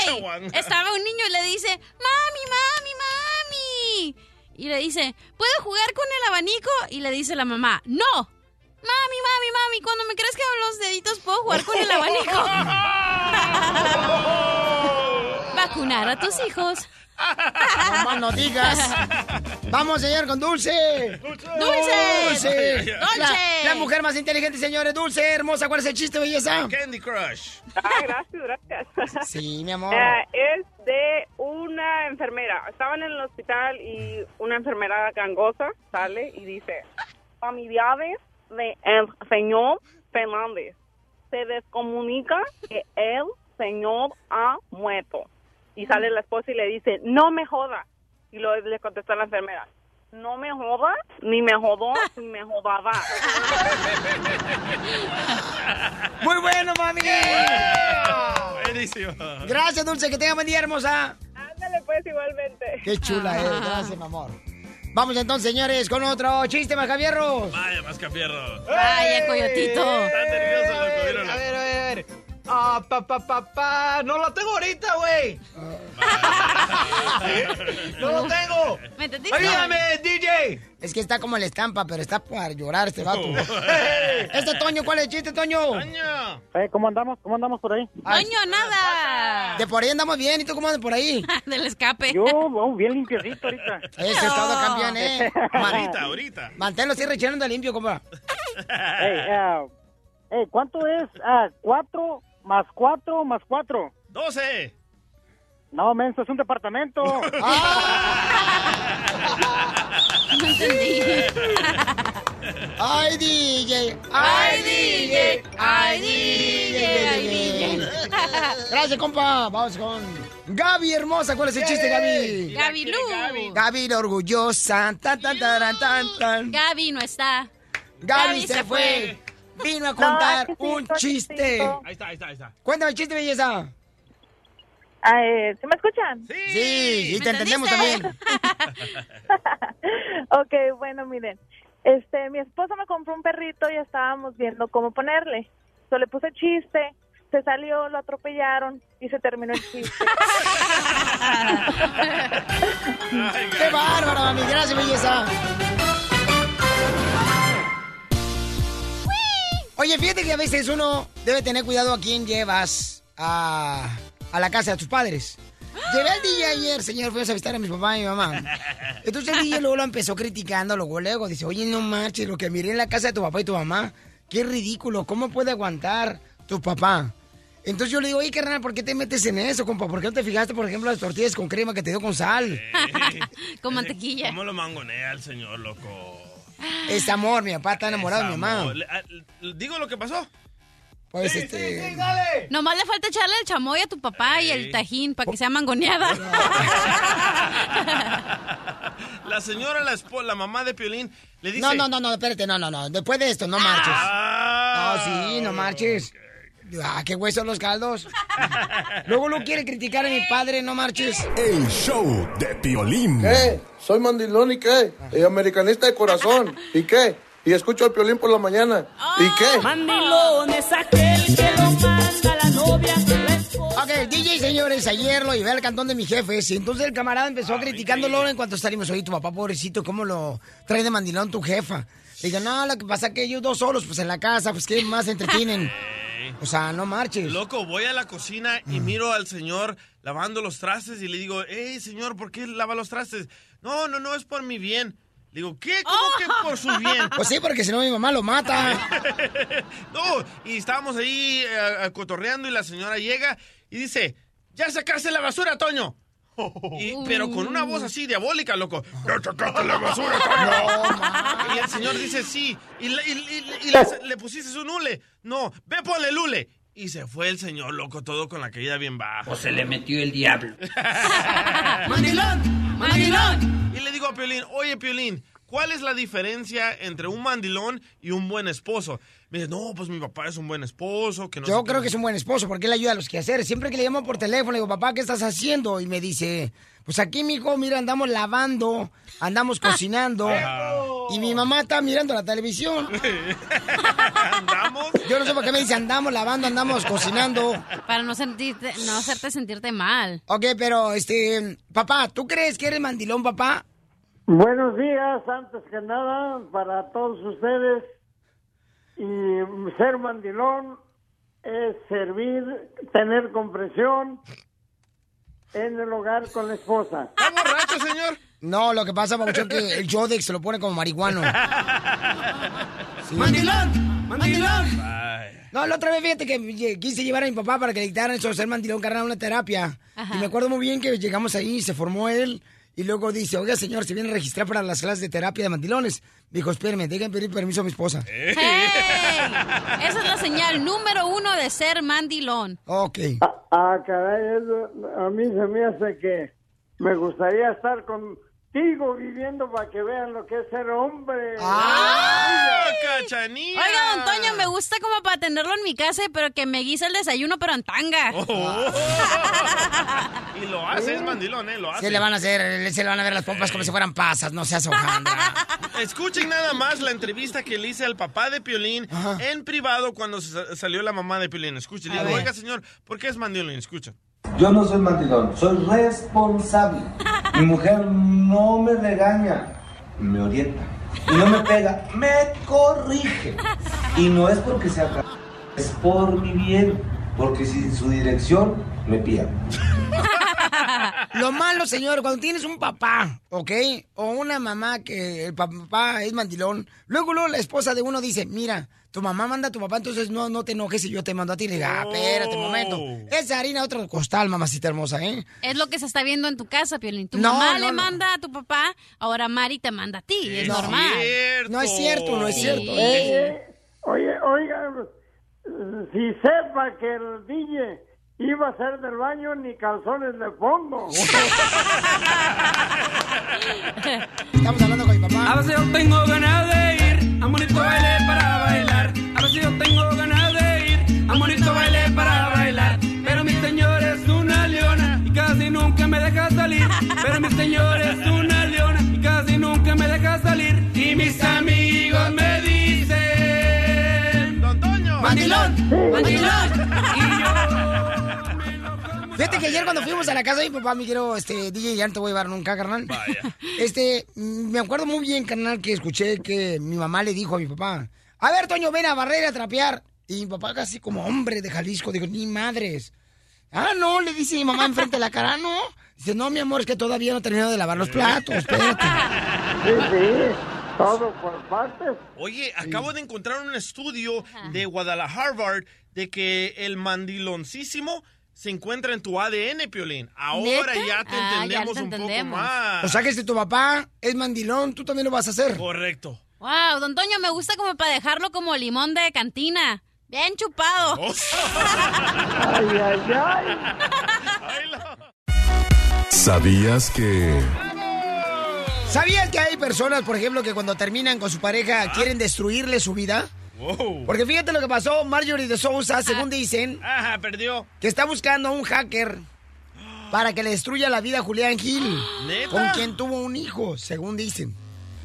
estaba un niño y le dice, mami, mami, mami. Y le dice, ¿puedo jugar con el abanico? Y le dice la mamá, no. Mami, mami, mami, cuando me crezcan los deditos puedo jugar con el abanico. <laughs> Vacunar a tus hijos. No más no digas. Vamos, señor, con Dulce. Dulce. Dulce. La mujer más inteligente, señores. Dulce, hermosa. ¿Cuál es el chiste, belleza? Candy Crush. Ah, gracias, gracias. Sí, mi amor. Eh, es de una enfermera. Estaban en el hospital y una enfermera gangosa sale y dice, familiares de el señor Fernández, se descomunica que el señor ha muerto. Y sale la esposa y le dice, no me joda. Y lo, le contesta la enfermera, no me joda, ni me jodó, ni me jodaba. <laughs> Muy bueno, mami. Buenísimo. Gracias, Dulce. Que tenga buen día, hermosa. Ándale pues igualmente. Qué chula es. Gracias, mi amor. Vamos entonces, señores, con otro chiste, Macavierros. Vaya, Mascafierro. Vaya, coyotito. Está nervioso. A ver, a ver, Ah, pa, pa, pa, pa. No lo tengo ahorita, güey. <laughs> no lo tengo. ¿Me entendiste? Ayúdame, DJ. Es que está como la estampa, pero está para llorar este vato. <laughs> este Toño, ¿cuál es el chiste, Toño? Eh, ¿Cómo andamos? ¿Cómo andamos por ahí? Toño, nada. De por ahí andamos bien. ¿Y tú cómo andas por ahí? <laughs> Del escape. Yo, oh, bien limpiecito ahorita. Eso es todo, campeón, ¿eh? Ahorita, ahorita. Manténlo así rechinando limpio, compa. Ey, ey, ¿Cuánto es ah, cuatro más cuatro más cuatro? 12. No, menso, es un departamento. No <laughs> entendí. <laughs> ¡Ay, DJ! ¡Ay, DJ! ¡Ay, DJ! ¡Ay, DJ! Gracias, compa. Vamos con Gaby, hermosa. ¿Cuál es el chiste, Gaby? Gaby Lu. Gaby, la orgullosa. Tan, tan, taran, tan, tan. Gaby no está. Gaby se fue. Vino a contar un chiste. Ahí está, ahí está, ahí está. Cuéntame el chiste, belleza. Eh, ¿Se me escuchan? Sí, y te entendemos también. <laughs> ok, bueno, miren. Este, mi esposo me compró un perrito y estábamos viendo cómo ponerle. So, le puse chiste, se salió, lo atropellaron y se terminó el chiste. <laughs> <laughs> ¡Qué bárbaro, mami! Gracias, belleza. Oye, fíjate que a veces uno debe tener cuidado a quién llevas a, a la casa de tus padres. Llevé al DJ ayer, señor, fui a visitar a mi papá y mi mamá. Entonces el DJ luego lo empezó criticando, luego, luego dice, oye, no marches, lo que miré en la casa de tu papá y tu mamá, qué ridículo, ¿cómo puede aguantar tu papá? Entonces yo le digo, oye, carnal, ¿por qué te metes en eso, compa? ¿Por qué no te fijaste, por ejemplo, las tortillas con crema que te dio con sal? <laughs> con mantequilla. ¿Cómo lo mangonea el señor, loco? Es amor, mi papá está enamorado de mi mamá. Ah, ¿Digo lo que pasó? Pues Sí, este... sí, sí, dale. Nomás le falta echarle el chamoy a tu papá y el tajín para que sea mangoneada. <laughs> La señora, la mamá de Piolín, le dice... No, no, no, no, espérate, no, no, no. Después de esto, no marches. Ah. No, sí, no marches. Ah, qué huesos los caldos. Luego lo quiere criticar a mi padre, no marches. El show de Piolín. ¿Qué? Soy mandilón y qué? Y americanista de corazón. ¿Y qué? Y escucho al piolín por la mañana. ¿Y qué? Mandilón es aquel que lo manda la novia. Ok, el DJ, señores, ayer lo llevé al cantón de mis jefes y entonces el camarada empezó criticándolo en cuanto salimos. Oye, tu papá, pobrecito, ¿cómo lo trae de mandilón tu jefa? Le digo, no, lo que pasa es que ellos dos solos, pues en la casa, pues ¿qué más se entretienen? <laughs> O sea, no marches. Loco, voy a la cocina y miro al señor lavando los trastes y le digo, hey, señor, ¿por qué lava los trastes? No, no, no, es por mi bien. Le digo, ¿qué? ¿Cómo que por su bien? Pues sí, porque si no mi mamá lo mata. <laughs> no, y estábamos ahí eh, cotorreando y la señora llega y dice, ya sacaste la basura, Toño. Y- pero con una voz así diabólica, loco. <laughs> Sacaste la basura, Toño. y el señor dice, sí. Y, le- y- y- y le, le pusiste su nule. No, ve ponle lule. Y se fue el señor, loco, todo con la caída bien baja. O se le metió el diablo. <laughs> ¡Mandilón! ¡Mandilón! Y le digo a Piolín, oye, Piolín, ¿cuál es la diferencia entre un mandilón y un buen esposo? Me dice, no, pues mi papá es un buen esposo, que no Yo creo qué". que es un buen esposo porque él ayuda a los quehaceres. Siempre que le llamo por teléfono, le digo, papá, ¿qué estás haciendo? Y me dice, pues aquí, mijo, mira, andamos lavando, andamos cocinando. Y mi mamá está mirando la televisión. <laughs> ¿Andamos? Yo no sé por qué me dice, andamos lavando, andamos cocinando. Para no sentirte, no hacerte sentirte mal. Ok, pero, este, papá, ¿tú crees que eres mandilón, papá? Buenos días, antes que nada, para todos ustedes. Y ser mandilón es servir, tener comprensión en el hogar con la esposa. ¿Está borracho, señor? No, lo que pasa, Pabuchón, que el Jodex se lo pone como marihuano. <laughs> ¡Mandilón! ¡Mandilón! No, la otra vez fíjate que quise llevar a mi papá para que le dictaran eso de ser mandilón carnal una terapia. Ajá. Y me acuerdo muy bien que llegamos ahí, se formó él, y luego dice, oiga señor, se viene a registrar para las clases de terapia de mandilones. Dijo, espérame, dejen pedir permiso a mi esposa. ¡Hey! Esa es la señal número uno de ser mandilón. Ok. Ah, caray, eso a mí se me hace que me gustaría estar contigo viviendo para que vean lo que es ser hombre. ¡Ah, cachanilla! Oiga, don Toño, me gusta como para tenerlo en mi casa, pero que me guise el desayuno, pero en tanga. Oh. <laughs> y lo hace, es mandilón, ¿eh? Lo hace. Se le van a hacer, se le van a ver las pompas como si fueran pasas, no seas hojandra. <laughs> Escuchen nada más la entrevista que le hice al papá de Piolín en privado cuando sa- salió la mamá de Piolín. Escuchen, le digo, oiga, señor, ¿por qué es mandilón? Escucha. Yo no soy mandilón, soy responsable. Mi mujer no me regaña, me orienta. Y no me pega, me corrige. Y no es porque sea ca- es por mi bien. Porque sin su dirección me pierdo. Lo malo, señor, cuando tienes un papá, ¿ok? O una mamá que el papá es mandilón, luego, luego la esposa de uno dice, mira, tu mamá manda a tu papá, entonces no, no te enojes si yo te mando a ti. Le diga, ah, espérate un momento. Esa harina otro costal, mamacita hermosa, ¿eh? Es lo que se está viendo en tu casa, Piolín. Tu No, mamá no, le no. manda a tu papá, ahora Mari te manda a ti. Es No. normal. No es cierto, no es Sí. cierto. Eh, eh, oye, oiga, si sepa que el DJ iba a hacer del baño, ni calzones le pongo. <laughs> Estamos hablando con mi papá. A veces yo tengo ganas de bonito baile para bailar. A veces yo tengo ganas de ir a bonito baile para bailar. Pero mi señor es una leona y casi nunca me deja salir. Pero mi señor es una leona y casi nunca me deja salir. Y mis amigos me dicen: ¡Don Toño! ¡Mandilón! ¡Mandilón! Fíjate que ayer cuando fuimos a la casa de mi papá, me quiero, este, DJ, ya no te voy a llevar nunca, carnal. Este, mm, me acuerdo muy bien, carnal, que escuché que mi mamá le dijo a mi papá, a ver, Toño, ven a barrer, a trapear. Y mi papá casi como hombre de Jalisco, dijo, ni madres. Ah, no, le dice mi mamá enfrente de la cara, no. Dice, no, mi amor, es que todavía no he terminado de lavar los platos, espérate. Sí, sí, todo por partes. Oye, acabo de encontrar un estudio de Guadalajara Harvard de que el mandiloncísimo se encuentra en tu ADN, Piolín. Ahora ¿Neta? ya te Ah, ya entendemos te un entendemos. poco más. O sea que si tu papá es mandilón, tú también lo vas a hacer. Correcto. Wow, don Toño, me gusta como para dejarlo como limón de cantina. Bien chupado. <laughs> Ay, ay, ay. ¿Sabías que... ¿Sabías que hay personas, por ejemplo, que cuando terminan con su pareja quieren destruirle su vida? Wow. Porque fíjate lo que pasó, Marjorie de Sousa, según dicen, Ajá, perdió. que está buscando a un hacker para que le destruya la vida a Julián Gil, ¿Neta? con quien tuvo un hijo, según dicen.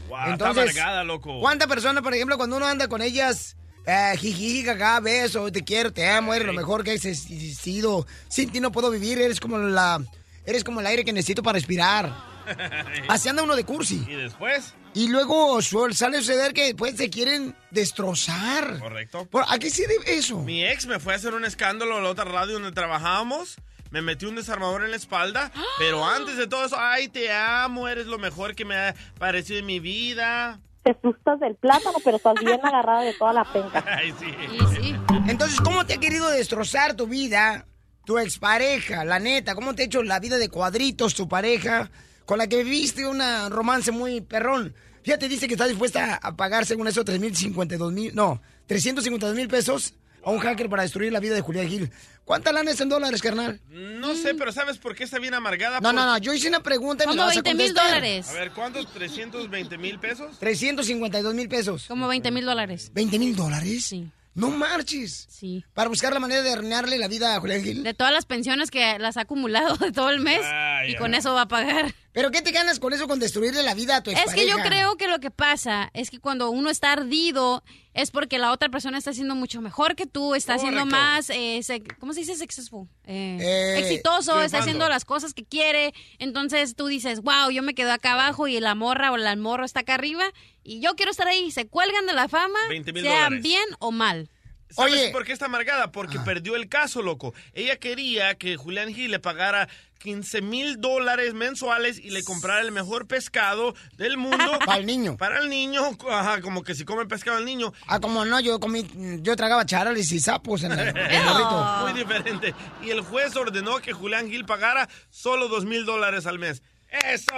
Wow, está amargada, loco. ¿cuántas personas, por ejemplo, cuando uno anda con ellas, eh, jiji, beso, te quiero, te amo, eres lo mejor que he existido, sin ti no puedo vivir, eres como la, eres como el aire que necesito para respirar. <laughs> Así anda uno de cursi. ¿Y después? Y luego sale a suceder que después se quieren destrozar. Correcto. ¿Por- ¿A qué se debe eso? Mi ex me fue a hacer un escándalo a la otra radio donde trabajábamos. Me metió un desarmador en la espalda. Pero antes de todo eso, ay, te amo, eres lo mejor que me ha parecido en mi vida. Te asustas del plátano, pero estás bien agarrada de toda la penca. <laughs> Ay, sí. Entonces, ¿cómo te ha querido destrozar tu vida tu expareja? La neta, ¿cómo te ha hecho la vida de cuadritos tu pareja con la que viviste un romance muy perrón? Fíjate, dice que está dispuesta a pagar, según eso, 3.052 mil, no, 352 mil pesos a un hacker para destruir la vida de Julián Gil. ¿Cuánta lana es en dólares, carnal? No sé, pero ¿sabes por qué está bien amargada? No, Por- no, no, yo hice una pregunta y me la vas a 20 mil dólares. A ver, ¿cuántos? ¿320 mil pesos? 352 mil pesos. Como 20 mil dólares. ¿20 mil dólares? Sí. No marches. Sí. Para buscar la manera de arruinarle la vida a Julián Gil. De todas las pensiones que las ha acumulado de todo el mes. Ay, y con eso va a pagar. ¿Pero qué te ganas con eso, con destruirle la vida a tu Es que yo expareja? creo que lo que pasa es que cuando uno está ardido es porque la otra persona está haciendo mucho mejor que tú, está haciendo más, eh, se- ¿cómo se dice successful? Eh, Eh, exitoso, está haciendo las cosas que quiere. Entonces tú dices, wow, yo me quedo acá abajo y la morra o el morro está acá arriba y yo quiero estar ahí. Se cuelgan de la fama, 20,000 sean dólares. bien o mal. ¿Sabes por qué está amargada? Porque Ah. perdió el caso, loco. Ella quería que Julián Gil le pagara 15 mil dólares mensuales y le comprara el mejor pescado del mundo. <laughs> Para el niño. Para el niño, ajá, como que si come pescado el niño. Ah, como no, yo comí, yo tragaba charales y sapos en el, en el. <laughs> Muy diferente. Y el juez ordenó que Julián Gil pagara solo dos mil dólares al mes. ¡Eso!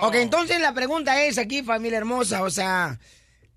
Ok, entonces la pregunta es aquí, familia hermosa, o sea,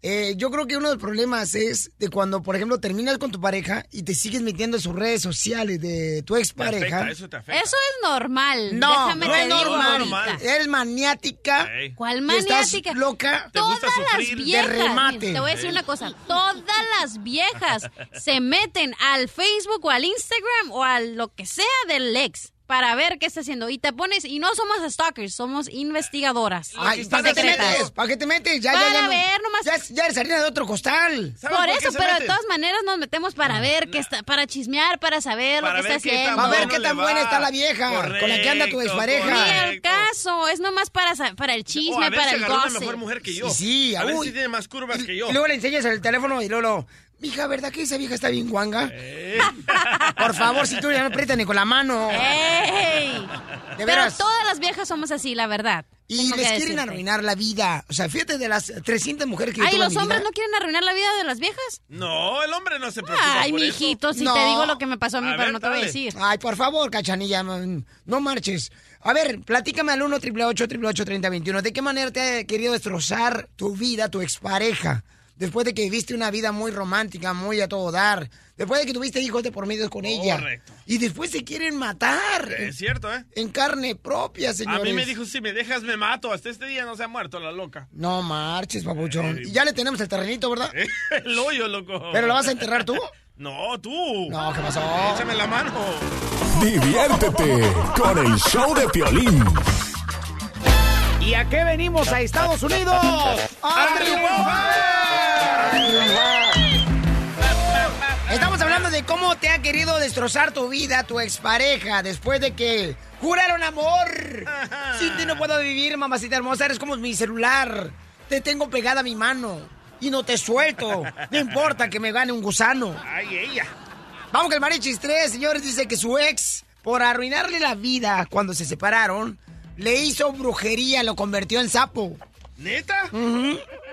eh, yo creo que uno de los problemas es de cuando, por ejemplo, terminas con tu pareja y te sigues metiendo en sus redes sociales de tu expareja. eso te Eso es normal. No, Déjame no te es normal. ahorita. Eres maniática. ¿Cuál y estás maniática? loca. Todas las viejas. De remate. Te voy a decir una cosa. Todas las viejas se meten al Facebook o al Instagram o a lo que sea del ex para ver qué está haciendo. Y te pones, y no somos stalkers, somos investigadoras. Ay, ¿para qué te metes? ¿Para qué te metes? Ya, Para ya, ya, no- ver nomás. Ya, ya eres harina de otro costal. Por eso, pero de todas maneras nos metemos para ver qué está, para chismear, para saber Para lo que ver está haciendo. A ver qué tan buena está la vieja con la que anda tu expareja. Ni al caso, es nomás para, para el chisme, a ver para el una gossip. mejor mujer que yo. Sí, sí, a ver si tiene más curvas que yo. Y luego le enseñas el teléfono y luego, lo, mija, ¿verdad que esa vieja está bien guanga? <laughs> Por favor, si tú ya no aprietas ni con la mano. ¡Ey! De Pero todas las viejas somos así, la verdad. Y Tengo les quieren decirte. arruinar la vida. O sea, fíjate de las 300 mujeres que Ay, ¿los mi hombres vida. no quieren arruinar la vida de las viejas? No, el hombre no se preocupa Ay, por eso. mijito, si te digo lo que me pasó a mí, pero no te voy a decir. Ay, por favor, cachanilla, no, no marches. A ver, platícame al 1 888 3021 ¿De qué manera te ha querido destrozar tu vida, tu expareja? Después de que viviste una vida muy romántica, muy a todo dar. Después de que tuviste hijos de por medio con ella. Correcto. Y después se quieren matar. Es cierto, ¿eh? En carne propia, señores. A mí me dijo, si me dejas me mato. Hasta este día no se ha muerto la loca. No marches, papuchón. Y ya le tenemos el terrenito, ¿verdad? <laughs> El hoyo, loco. ¿Pero lo vas a enterrar tú? <laughs> No, tú. No, ¿qué pasó? Échame la mano. Diviértete con el show de Piolín. ¿Y a qué venimos a Estados Unidos? ¡A! Estamos hablando de cómo te ha querido destrozar tu vida tu expareja después de que juraron amor. Sin ti no puedo vivir, mamacita hermosa. Eres como mi celular. Te tengo pegada a mi mano y no te suelto. No importa que me gane un gusano. Ay, ella. Vamos que el Marichis 3, señores, dice que su ex por arruinarle la vida cuando se separaron, le hizo brujería, lo convirtió en sapo. ¿Neta?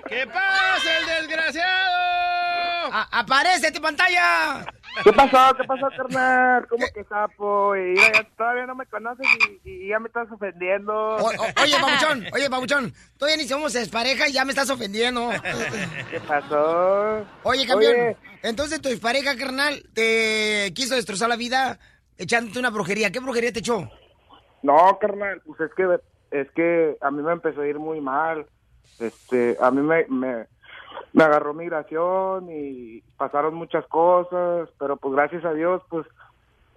¿Qué pasa, el desgraciado? ¡Aparece en tu pantalla! ¿Qué pasó? ¿Qué pasó, carnal? ¿Cómo que sapo? Y ya, ya todavía no me conoces y, y ya me estás ofendiendo. O- o- oye, Pabuchón, oye, Pabuchón, todavía ni somos expareja y ya me estás ofendiendo. ¿Qué pasó? Oye, campeón, Oye. entonces tu expareja, carnal, te quiso destrozar la vida echándote una brujería. ¿Qué brujería te echó? No, carnal, pues es que es que a mí me empezó a ir muy mal. Este, a mí me, me, me agarró migración y pasaron muchas cosas, pero pues gracias a Dios, pues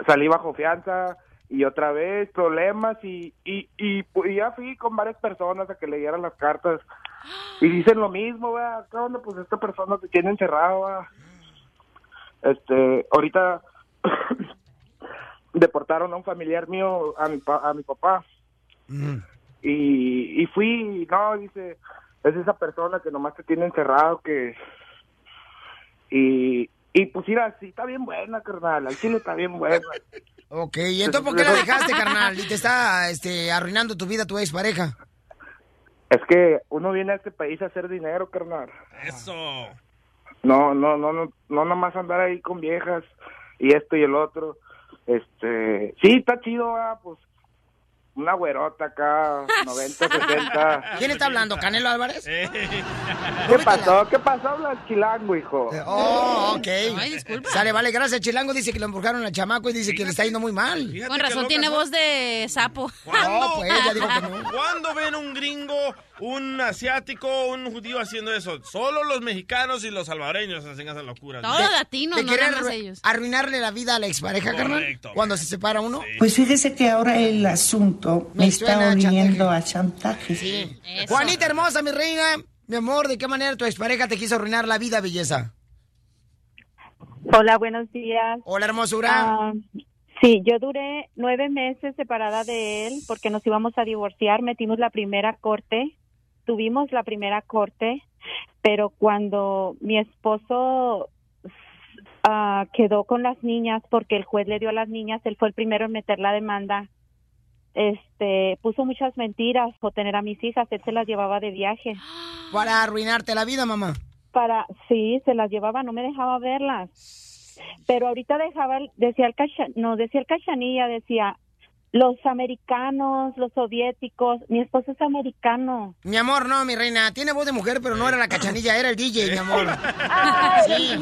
salí bajo fianza y otra vez problemas y, y, y, pues, ya fui con varias personas a que leyeran las cartas y dicen lo mismo, ¿verdad? ¿Qué onda? Pues esta persona te tiene encerrado, ¿verdad? Este, ahorita <clears throat> deportaron a un familiar mío, a mi, pa- a mi papá. Y, y fui, no, dice, es esa persona que nomás te tiene encerrado, que... Y, y pues mira, sí, está bien buena, carnal, al chile está bien buena. <laughs> Ok, ¿y entonces por qué la dejaste, carnal? Y te está este, arruinando tu vida tu expareja. Es que uno viene a este país a hacer dinero, carnal. Eso. No, no, no, no, no nomás andar ahí con viejas y esto y el otro. Este, sí, está chido, ah, pues una güerota acá, <laughs> 90, 60. ¿Quién está hablando? ¿Canelo Álvarez? ¿Qué pasó? ¿Qué pasó? Habla el chilango, hijo. Oh, ok. Sale, vale, gracias. Chilango dice que lo embrujaron al chamaco y dice que le está yendo muy mal. Con razón tiene voz de sapo. <laughs> No, pues, ya digo que no. ¿Cuándo ven un gringo, un asiático, un judío haciendo eso? Solo los mexicanos y los salvadoreños hacen esas locuras. ¿no? ¿Te quiere arru- arruinarle la vida a la expareja, carnal? Cuando se separa uno. Pues fíjese que ahora el asunto me, Me está suena a chantaje. Juanita hermosa, mi reina. Mi amor, ¿de qué manera tu expareja te quiso arruinar la vida, belleza? Hola, buenos días. Hola, hermosura. Ah, sí, yo duré nueve meses separada de él porque nos íbamos a divorciar. Metimos la primera corte, tuvimos la primera corte, pero cuando mi esposo ah, quedó con las niñas porque el juez le dio a las niñas, él fue el primero en meter la demanda. Este, puso muchas mentiras o tener a mis hijas, él se las llevaba de viaje. Para arruinarte la vida, mamá. Para, sí, se las llevaba, no me dejaba verlas. Pero ahorita dejaba, decía el cacha, no, decía el cachanilla, decía, los americanos, los soviéticos, mi esposo es americano. Mi amor, no, mi reina. Tiene voz de mujer, pero no era la cachanilla, era el DJ, mi amor. <laughs> Sí.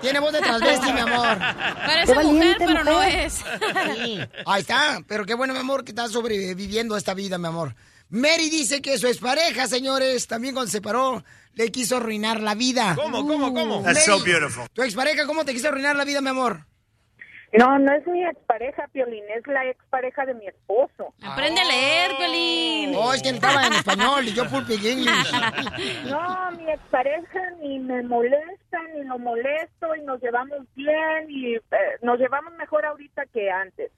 Tiene voz de transvesti, mi amor. Parece mujer, valiente pero no es. Sí. Ahí está. Pero qué bueno, mi amor, que estás sobreviviendo esta vida, mi amor. Mary dice que su expareja, señores, también cuando se separó, le quiso arruinar la vida. ¿Cómo, cómo, cómo? That's so beautiful. ¿Tu expareja cómo te quiso arruinar la vida, mi amor? No, no es mi expareja, Piolín, es la expareja de mi esposo. Aprende a leer, Pelín. Oh, es que estaba en español y yo full English. <laughs> No, mi expareja ni me molesta, ni lo molesto, y nos llevamos bien, y eh, nos llevamos mejor ahorita que antes.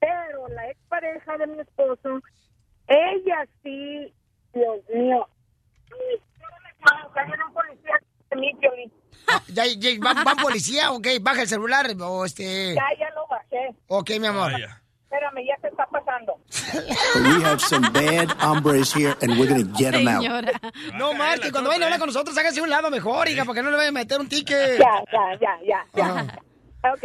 Pero la expareja de mi esposo, ella sí, Dios mío. Ay, espérame, cayeron un policía de mí, Piolín. Ah, <laughs> ¿Ya, ya va, va policía? Ok, baja el celular o este... Ya, ya lo bajé. Ok, mi amor. Espérame, ya se está pasando. <laughs> We have some bad hombres here, and we're going to get them out. <laughs> No, Marti, cuando vayan a hablar con nosotros, háganse un lado mejor, hija, para que no le vayan a meter un ticket. Ya, ya, ya, ya, ya. Ok,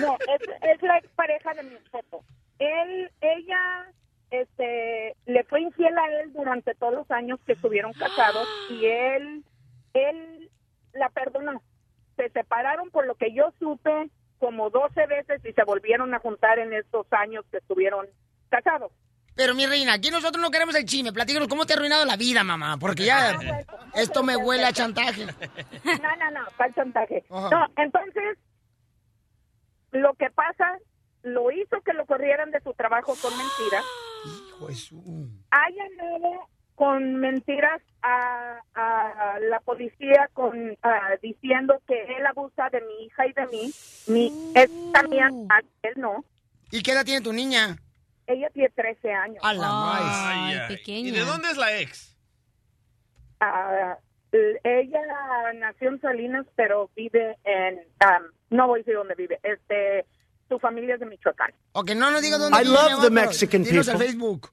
no, es, es la expareja de mi esposo. Él, ella, este, le fue infiel a él durante todos los años que estuvieron casados y él, él la perdonó. Se separaron por lo que yo supe como 12 veces y se volvieron a juntar en estos años que estuvieron casados. Pero mi reina, aquí nosotros no queremos el chisme. Platícanos cómo te ha arruinado la vida, mamá. Porque ya esto me huele a chantaje. No, no, no, ¿cuál chantaje? No, entonces, lo que pasa, lo hizo que lo corrieran de su trabajo con mentiras. <gasps> Ha llamado con mentiras a, a la policía con diciendo que él abusa de mi hija y de mí. Mi es mía, a él no. ¿Y qué edad tiene tu niña? Ella tiene 13 años. A la. Ay, ay. ¿Y de dónde es la ex? Ah, ella nació en Salinas, pero vive en, um, no voy a decir dónde vive, este, tu familia es de Michoacán. Ok, no nos digas dónde I vive, love mi the Mexican people. Facebook.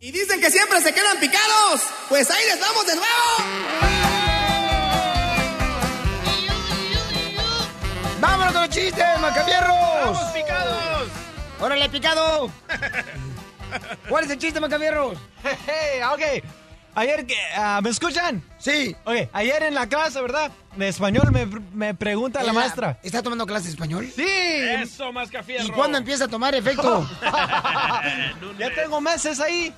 Y dicen que siempre se quedan picados. Pues ahí les vamos de nuevo. ¡Vámonos con los chistes, macabierros! ¡Vamos, picados! ¡Órale, picado! <laughs> ¿Cuál es el chiste, macabierros? Hey, ok. Ayer, que, ah, ¿me escuchan? Sí. Ok, ayer en la clase, ¿verdad? De español me, me pregunta la maestra. ¿Está tomando clase de español? Sí. Eso, Mascafierro. ¿Y cuándo empieza a tomar efecto? <laughs> ya tengo meses ahí.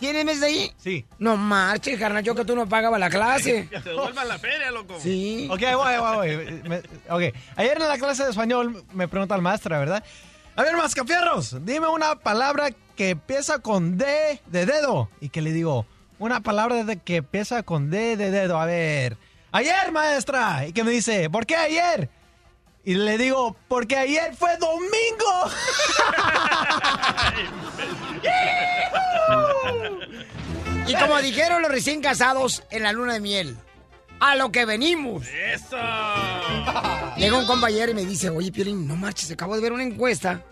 ¿Tienes meses ahí? Sí. No marches, carnal, yo que tú no pagabas la clase. <laughs> Que te devuelvan la feria, loco. Sí. Ok, voy, voy, voy. Me- Ok, ayer en la clase de español me pregunta la maestra, ¿verdad? A ver, mascafierros, dime una palabra que empieza con D de dedo. Y que le digo, una palabra de que empieza con D de dedo. A ver, ayer, maestra. Y que me dice, ¿por qué ayer? Y le digo, porque ayer fue domingo. <laughs> Y como dijeron los recién casados en la luna de miel, a lo que venimos. ¡Eso! Llega un compañero y me dice, oye, Piolín, no marches, acabo de ver una encuesta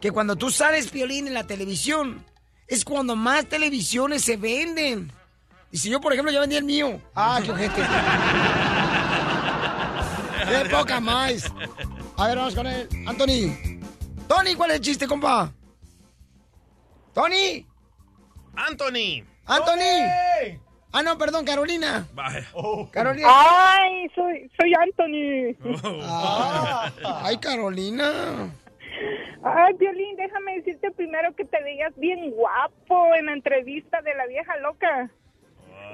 que cuando tú sales, Piolín, en la televisión, es cuando más televisiones se venden. Y si yo, por ejemplo, ya vendí el mío. Ah, qué ojete. <laughs> Qué poca más. A ver, vamos con él. Anthony. Tony, ¿cuál es el chiste, compa? Tony. Anthony. Anthony. Ah, no, perdón, Carolina. Vaya. Carolina. Ay, soy, soy Anthony. Ah, ay, Carolina. Ay, Violín, déjame decirte primero que te veías bien guapo en la entrevista de la vieja loca.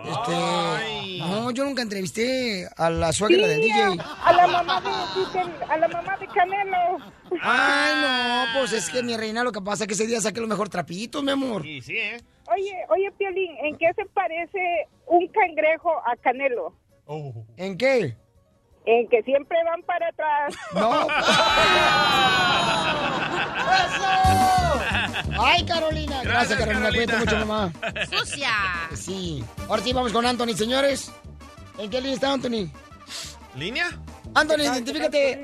Este, no, yo nunca entrevisté a la suegra del Sí, DJ. a, a la mamá de, a la mamá de Canelo. Ay, no, pues es que mi reina lo que pasa es que ese día saqué los mejor trapitos, mi amor. Sí, sí, ¿eh? Oye, oye, Piolín, ¿en qué se parece un cangrejo a Canelo? ¿En qué? En que siempre van para atrás. <laughs> No. Ay, Carolina. Gracias, Gracias, Carolina. Carolina. Cuídate mucho, mamá. ¡Sucia! Sí. Ahora sí, vamos con Anthony, señores. ¿En qué línea está Anthony? ¿Línea? Anthony, identifícate.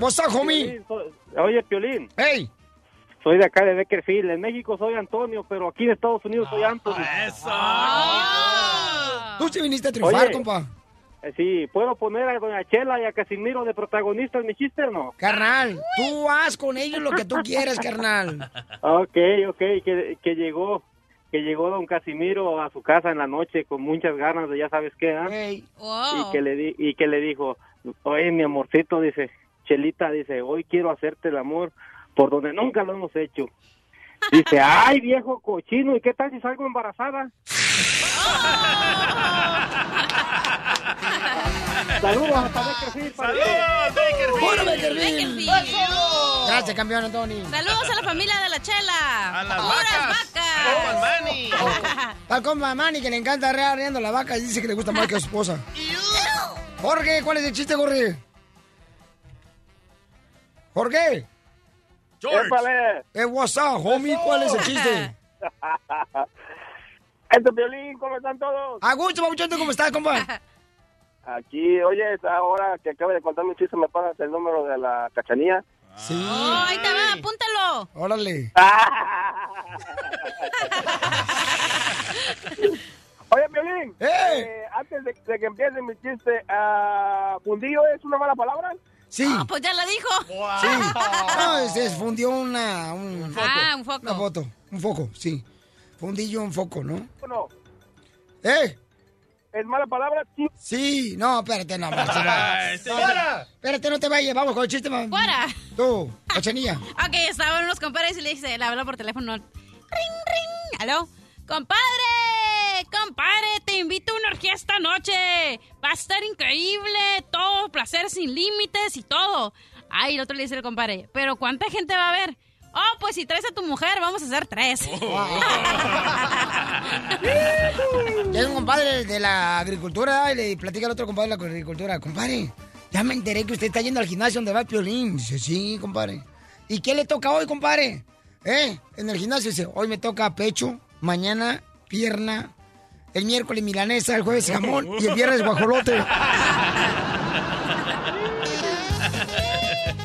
What's up, homie? Oye, Piolín. Hey. Soy de acá de Beckerfield. En México soy Antonio, pero aquí en Estados Unidos soy Anthony. ¡Eso! Tú sí viniste a triunfar, Oye. compa. Eh, sí, ¿puedo poner a Doña Chela y a Casimiro de protagonistas en mi chiste o no? Carnal, tú haz con ellos lo que tú quieras, carnal. <laughs> Ok, ok, que, que llegó que llegó don Casimiro a su casa en la noche con muchas ganas de ya sabes qué, ¿ah? Hey. y que le di, y que le dijo, oye mi amorcito, dice, Chelita, dice, hoy quiero hacerte el amor por donde nunca lo hemos hecho. Dice, ay viejo cochino, ¿y qué tal si salgo embarazada? <laughs> Saludos hasta Beckerfield. ¡Saludos, Bakerfield! Beckerfield. Gracias, campeón, Anthony. Saludos a la familia de la Chela. ¡A las ¡Puras vacas! vacas! ¡Oh, Manny! Está con Manny que le encanta arreando la vaca y dice que le gusta más que a su esposa. Jorge, ¿cuál es el chiste, Jorge? Jorge. George. ¡Épale! Eh, what's up, homie? ¿Cuál es el chiste? <laughs> Este violín, ¿cómo están todos? A gusto, ¿cómo estás, compa? <laughs> Aquí, oye, ahora que acaba de contar mi chiste, ¿me pasas el número de la cachanía? Sí. Oh, ahí te va, apúntalo. Órale. <laughs> Oye, Violín, ¡Eh! eh, antes de, de que empiece mi chiste, ah, ¿fundillo es una mala palabra? Sí. Ah, pues ya la dijo. Sí. No, se fundió una... Un, Ah, un foco. Una foto. Un foco, sí. Fundillo, un foco, ¿no? No, ¿Eh? ¿Es mala palabra? Sí. Sí. No, espérate, no. Ah, <laughs> este- ¡Fuera! Espérate, no te vayas. Vamos con el chiste, man. Fuera. Tú, cachanilla. <laughs> Ok, estaban unos compadres y le dice, le habló por teléfono. ring, ring. ¿Aló? ¡Compadre! ¡Compadre! Te invito a una orgía esta noche. Va a estar increíble. Todo placer sin límites y todo. Ay, el otro le dice el compadre. ¿Pero cuánta gente va a ver? Oh, pues si traes a tu mujer, vamos a hacer tres. <laughs> Llega un compadre de la agricultura y le platica al otro compadre de la agricultura. Compadre, ya me enteré que usted está yendo al gimnasio donde va el Piolín. Dice, sí, compadre. ¿Y qué le toca hoy, compadre? ¿Eh? En el gimnasio dice, hoy me toca pecho, mañana pierna, el miércoles milanesa, el jueves jamón y el viernes guajolote. <laughs>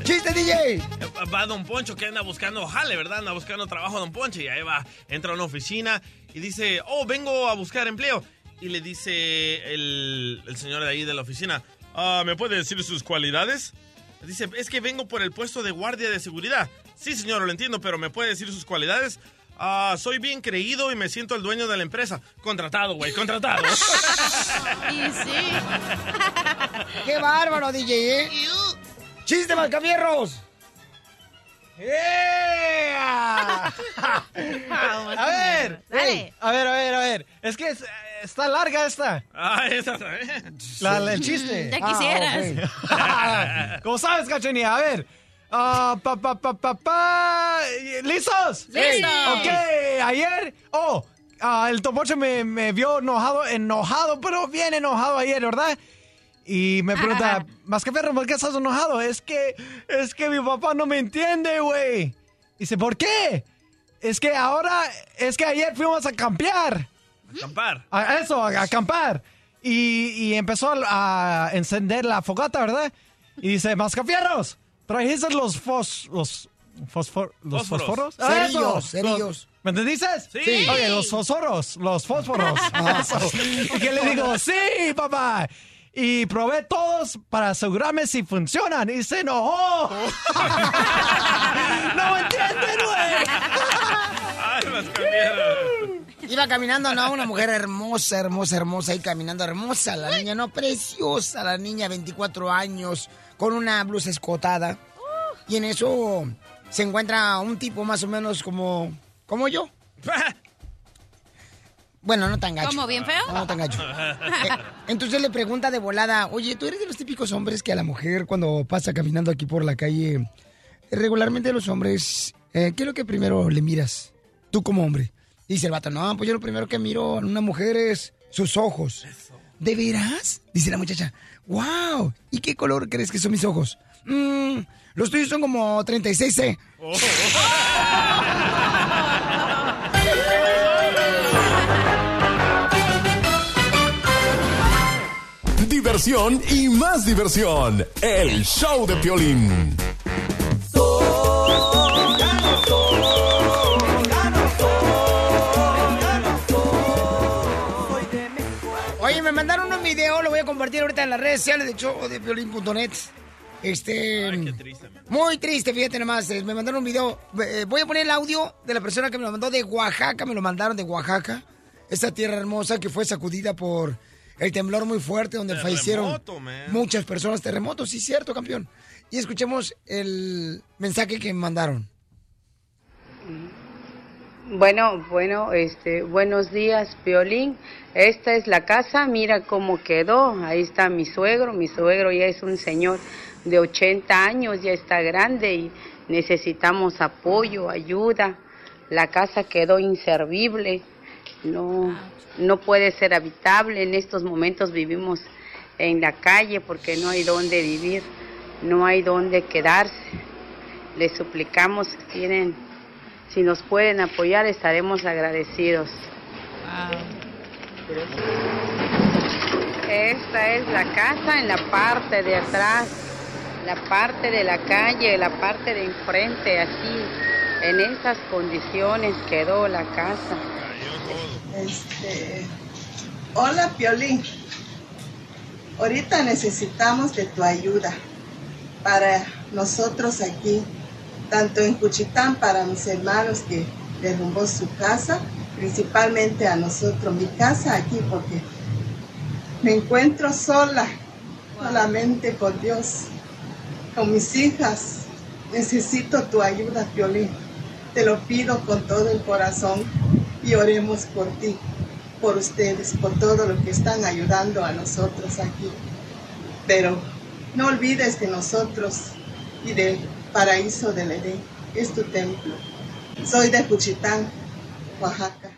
¡Chiste, DJ! Va Don Poncho que anda buscando jale, ¿verdad? Anda buscando trabajo Don Poncho y ahí va, entra a una oficina y dice, oh, vengo a buscar empleo. Y le dice el, el señor de ahí de la oficina, "Ah, ¿me puede decir sus cualidades? Dice, es que vengo por el puesto de guardia de seguridad. Sí, señor, lo entiendo, pero ¿me puede decir sus cualidades? Ah, soy bien creído y me siento el dueño de la empresa. Contratado, güey, contratado. <laughs> Y sí. ¡Qué bárbaro, DJ, eh! ¡Chiste! ¡Yeah! A ver, Dale. a ver, a ver, a ver. Es que es- está larga esta. Ah, esa. La, la- el chiste. Ya quisieras. Ah, <laughs> ¿Cómo sabes, cachanía? A ver. Ah, pa, pa, pa, pa, pa. ¿Listos? ¡Listos! Ok, ayer. Oh, ah, el topoche me, me vio enojado, enojado, pero bien enojado ayer, ¿verdad? Y me pregunta, Mascaferro, ¿por qué estás enojado? Es que, es que mi papá no me entiende, güey. Dice, ¿por qué? Es que ahora, es que ayer fuimos a campear. Acampar. A eso, a, a acampar. Y, y empezó a, a encender la fogata, ¿verdad? Y dice, Mascafierros, ¿trajiste los fos... los fosfor- los Fósforos. Ah, Cerillos, cerillos. Los- ¿Me entendiste? Sí. Oye, los fósforos, los fósforos. Eso. Y que le digo, sí, papá. Y probé todos para asegurarme si funcionan. Y se enojó. <laughs> no me entienden, güey. Ay, Mascafierro. Iba caminando, ¿no? Una mujer hermosa, hermosa, hermosa, ahí caminando, hermosa la niña, ¿no? Preciosa la niña, 24 años, con una blusa escotada. Y en eso se encuentra un tipo más o menos como, como yo. <laughs> Bueno, no tan gacho. ¿Cómo, bien feo? No, no tan gacho. <laughs> Eh, Entonces le pregunta de volada, oye, ¿tú eres de los típicos hombres que a la mujer cuando pasa caminando aquí por la calle, regularmente los hombres, eh, ¿qué es lo que primero le miras? Tú como hombre. Dice el vato, no, pues yo lo primero que miro en una mujer es sus ojos. ¿De veras? Dice la muchacha, wow, ¿y qué color crees que son mis ojos? "Mm, los tuyos son como 36C. <laughs> Diversión y más diversión. El show de Piolín. Oye, me mandaron un video, lo voy a compartir ahorita en las redes sociales de show de. Este. Muy triste, fíjate nomás. eh, Me mandaron un video. eh, voy a poner el audio de la persona que me lo mandó de Oaxaca. Me lo mandaron de Oaxaca. Esta tierra hermosa que fue sacudida por el temblor muy fuerte donde fallecieron man. muchas personas. Terremotos, sí, cierto, campeón. Y escuchemos el mensaje que me mandaron. Bueno, bueno, este, buenos días, Piolín. Esta es la casa, mira cómo quedó. Ahí está mi suegro, mi suegro ya es un señor de 80 años, ya está grande y necesitamos apoyo, ayuda. La casa quedó inservible, no, no puede ser habitable. En estos momentos vivimos en la calle porque no hay dónde vivir, no hay dónde quedarse. Les suplicamos si tienen, si nos pueden apoyar, estaremos agradecidos. Esta es la casa en la parte de atrás, la parte de la calle, la parte de enfrente, así, en estas condiciones quedó la casa. Este, hola Piolín, ahorita necesitamos de tu ayuda para nosotros aquí, tanto en Cuchitán para mis hermanos que derrumbó su casa, principalmente a nosotros, mi casa aquí, porque me encuentro sola, solamente por Dios, con mis hijas. Necesito tu ayuda, Piolín. Te lo pido con todo el corazón y oremos por ti, por ustedes, por todo lo que están ayudando a nosotros aquí. Pero no olvides de nosotros y del paraíso del Edén, es tu templo. Soy de Juchitán, Oaxaca.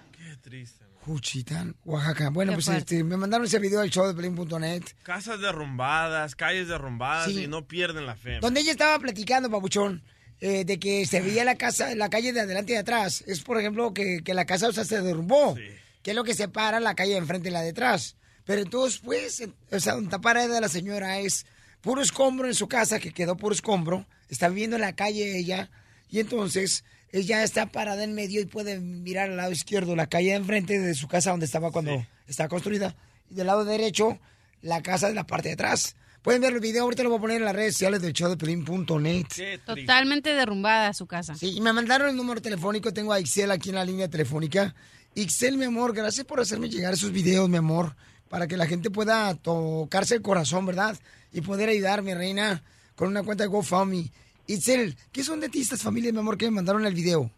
Juchitán, Oaxaca. Bueno, Qué pues este, me mandaron ese video del show de Pelín.net. Casas derrumbadas, calles derrumbadas Sí. y no pierden la fe. Donde ella estaba platicando, papuchón, eh, de que se veía la casa, la calle de adelante y de atrás. Es, por ejemplo, que, que la casa o sea, se derrumbó. Que es lo que separa la calle de enfrente y la de atrás. Pero entonces, pues, o sea, donde está parada de la señora es puro escombro en su casa, que quedó puro escombro. Está viviendo en la calle ella. Y entonces, ella está parada en medio y puede mirar al lado izquierdo la calle de enfrente de su casa donde estaba cuando estaba construida. Y del lado derecho, la casa de la parte de atrás. Pueden ver el video, ahorita lo voy a poner en las redes sociales del show de Pelín.net. Totalmente derrumbada su casa. Sí, y me mandaron el número telefónico. Tengo a Ixel aquí en la línea telefónica. Ixel, mi amor, gracias por hacerme llegar esos videos, mi amor, para que la gente pueda tocarse el corazón, ¿verdad? Y poder ayudar, mi reina, con una cuenta de GoFundMe. Ixel, ¿qué son dentistas, familia, mi amor, que me mandaron el video?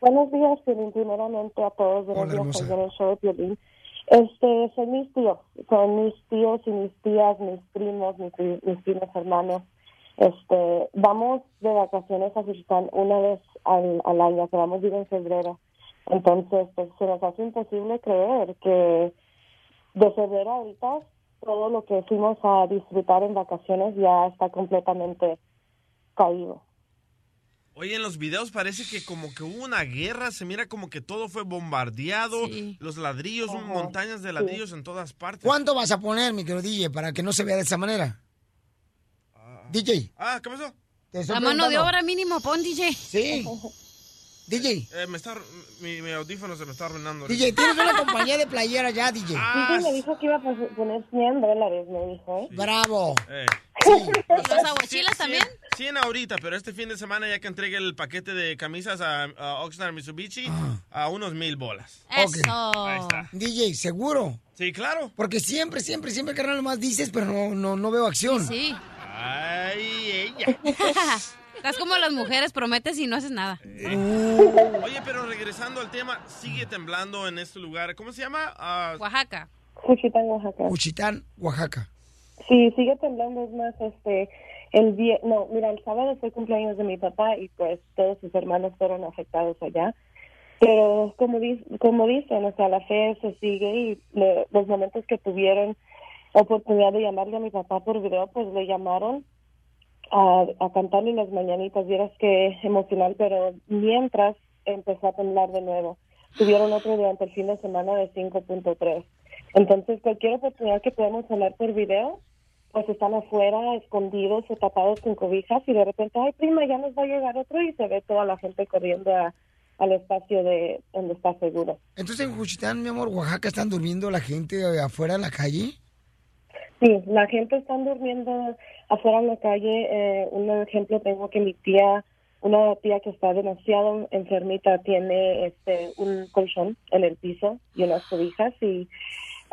Buenos días, Piolín, primeramente a todos. Buenos Hola, días, hermosa. ayer en el show de Piolín. Este, son mis tíos, son mis tíos y mis tías, mis primos, mis, mis primos hermanos. Este, vamos de vacaciones a Juchitán una vez al, al año, que vamos a ir en febrero. Entonces, pues se nos hace imposible creer que de febrero ahorita todo lo que fuimos a disfrutar en vacaciones ya está completamente caído. Oye, en los videos parece que como que hubo una guerra, se mira como que todo fue bombardeado, los ladrillos, montañas de ladrillos en todas partes. ¿Cuánto vas a poner, mi querido DJ, para que no se vea de esa manera? DJ. Ah, ¿qué pasó? La mano de obra mínimo, pon DJ. Sí. <laughs> DJ. Eh, me está, mi, mi audífono se me está arruinando. DJ, tienes una <laughs> compañía de playera ya, DJ. Sí, me dijo que iba a poner 100 dólares, me dijo, ¿eh? Bravo. Eh. ¿Los <laughs> aguachiles también? 100 ahorita, pero este fin de semana ya que entregue el paquete de camisas a, a Oxnard Mitsubishi, a unos mil bolas. Ahí está. DJ, ¿seguro? Sí, claro. Porque siempre, siempre, siempre, carnal, nomás dices, pero no, no, no veo acción. Sí. Ay, ella. <laughs> Estás como las mujeres, prometes y no haces nada. Oye, pero regresando al tema, sigue temblando en este lugar. ¿Cómo se llama? Ah, Oaxaca. Juchitán, Oaxaca. Juchitán, Oaxaca. Sí, sigue temblando, es más, este, el día, no, mira, el sábado fue cumpleaños de mi papá y pues todos sus hermanos fueron afectados allá. Pero como, di- como dicen, o sea, la fe se sigue y le- los momentos que tuvieron oportunidad de llamarle a mi papá por video, pues le llamaron a, a cantarle las mañanitas. Vieras que emocional, pero mientras empezó a temblar de nuevo. Tuvieron otro durante el fin de semana de 5.3. Entonces, cualquier oportunidad que podamos hablar por video, pues están afuera, escondidos o tapados con cobijas y de repente, ay, prima, ya nos va a llegar otro y se ve toda la gente corriendo a- al espacio de donde está seguro. Entonces en Juchitán, mi amor, Oaxaca, ¿están durmiendo la gente afuera en la calle? Sí, la gente está durmiendo afuera en la calle. Eh, un ejemplo tengo que mi tía, una tía que está demasiado enfermita, tiene este un colchón en el piso y unas cobijas y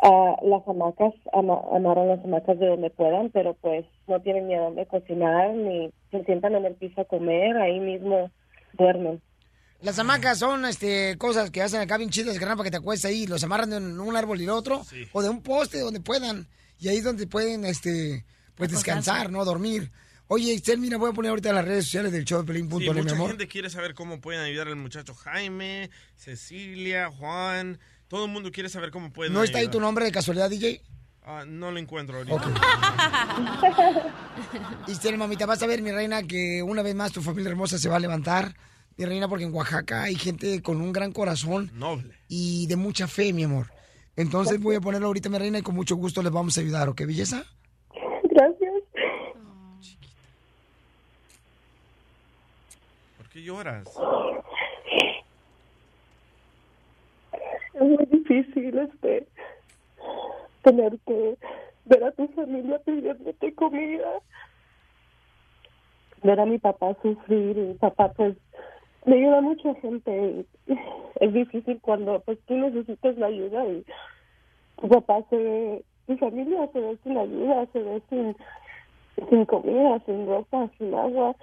ah, las hamacas, ama- amarran las hamacas de donde puedan, pero pues no tienen ni a dónde cocinar ni se sientan en el piso a comer, ahí mismo duermen. Las hamacas son este, cosas que hacen acá bien chidas, carnal, para que te acuestes ahí. Los amarran de un árbol y el otro, o de un poste donde puedan. Y ahí es donde pueden este, pues descansar, ¿no? Dormir. Oye, Excel, mira, voy a poner ahorita las redes sociales del show de Pelín.net, Sí, mi mucha amor. gente quiere saber cómo pueden ayudar al muchacho Jaime, Cecilia, Juan. Todo el mundo quiere saber cómo pueden ¿No está ahí tu nombre de casualidad, DJ? Ah, no lo encuentro ahorita. Y <laughs> mamita, vas a ver, mi reina, que una vez más tu familia hermosa se va a levantar. Mi reina, porque en Oaxaca hay gente con un gran corazón. Noble. Y de mucha fe, mi amor. Entonces voy a ponerlo ahorita, mi reina, y con mucho gusto les vamos a ayudar, ¿ok, belleza? ¿Por qué lloras? Es muy difícil este tener que ver a tu familia pidiéndote comida. Ver a mi papá sufrir y mi papá pues me ayuda a mucha gente y es difícil cuando pues tú necesitas la ayuda y tu papá se ve, tu familia se ve sin ayuda, se ve sin, sin comida, sin ropa, sin agua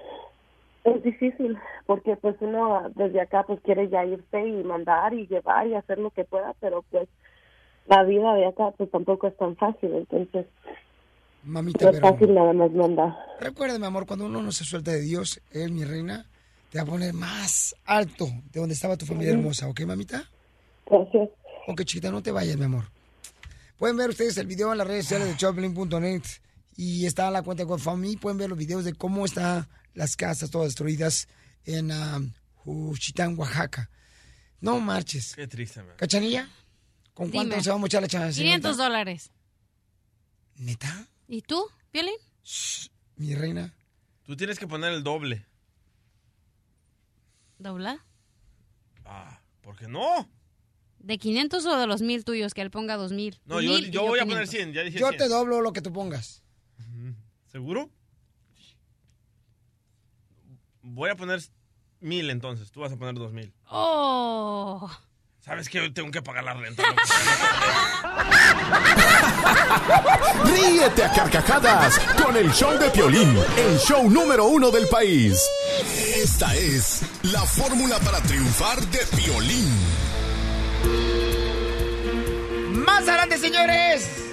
Es difícil, porque pues uno desde acá pues quiere ya irse y mandar y llevar y hacer lo que pueda, pero pues la vida de acá pues tampoco es tan fácil, entonces Mamita, no es pero- fácil nada más mandar. Recuerda, mi amor, cuando uno no se suelta de Dios, Él, mi reina, te va a poner más alto de donde estaba tu familia hermosa, ¿ok, mamita? Gracias. Ok, chiquita, no te vayas, mi amor. Pueden ver ustedes el video en las redes sociales de <gasps> Choplin.net y está la cuenta de GoFundMe. Pueden ver los videos de cómo están las casas todas destruidas en ah, Juchitán, Oaxaca. No marches. Qué triste, man. ¿Cachanilla? ¿Con cuánto Dime. se va a mochar la chance? 500 dólares. ¿Neta? ¿Y tú, Piolín? Mi reina. Tú tienes que poner el doble. ¿Dobla? ¿Por qué no? ¿De 500 o de los mil tuyos? Que él ponga 2000. No, yo, Mil y yo voy a poner 500. 100, ya dije Yo 100. te doblo lo que tú pongas. ¿Seguro? Voy a poner mil entonces, tú vas a poner dos mil. Oh. ¿Sabes que yo tengo que pagar la renta? <laughs> Ríete a carcajadas con el show de Piolín, el show número uno del país. Esta es la fórmula para triunfar de Piolín. Más adelante, señores,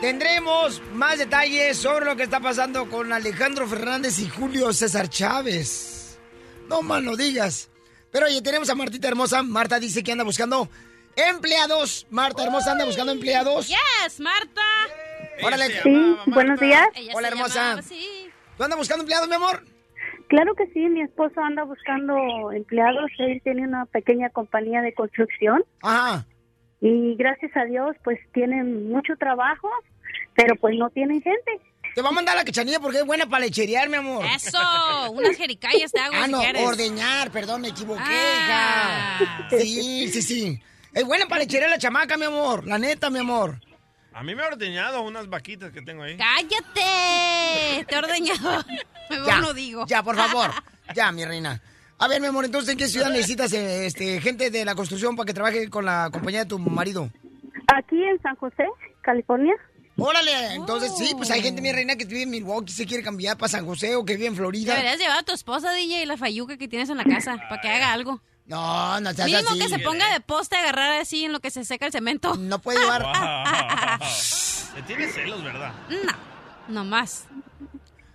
tendremos más detalles sobre lo que está pasando con Alejandro Fernández y Julio César Chávez. No más lo digas. Pero oye, tenemos a Martita Hermosa. Marta dice que anda buscando empleados. Marta Hermosa anda buscando empleados. Yes, Marta. Órale. Sí, buenos días. Hola, hermosa. ¿Tú andas buscando empleados, mi amor? Claro que sí, mi esposo anda buscando empleados, él tiene una pequeña compañía de construcción. Ajá. Y gracias a Dios, pues tienen mucho trabajo, pero pues no tienen gente. Te va a mandar la quechanilla porque es buena para lecherear, mi amor. Eso, unas jericayas te hago Ah, si no, quieres. ordeñar, perdón, me equivoqué, Ah. hija. Sí, sí, sí. Es buena para lecherear la chamaca, mi amor. La neta, mi amor. A mí me ha ordeñado unas vaquitas que tengo ahí. ¡Cállate! Te he ordeñado. <laughs> Mejor Ya, no digo. Ya, por favor. <laughs> Ya, mi reina. A ver, mi amor, entonces, ¿en qué ciudad necesitas eh, este, gente de la construcción para que trabaje con la compañía de tu marido? Aquí en San José, California. Órale, entonces sí, pues hay gente, mi reina, que vive en Milwaukee, se quiere cambiar para San José o que vive en Florida. Deberías llevar a tu esposa, DJ, y la fayuca que tienes en la casa para que haga algo. No, no seas Mínimo así. que se ponga de poste a agarrar así en lo que se seca el cemento. No puede llevar. <laughs> Te tienes celos, ¿verdad? No, no más.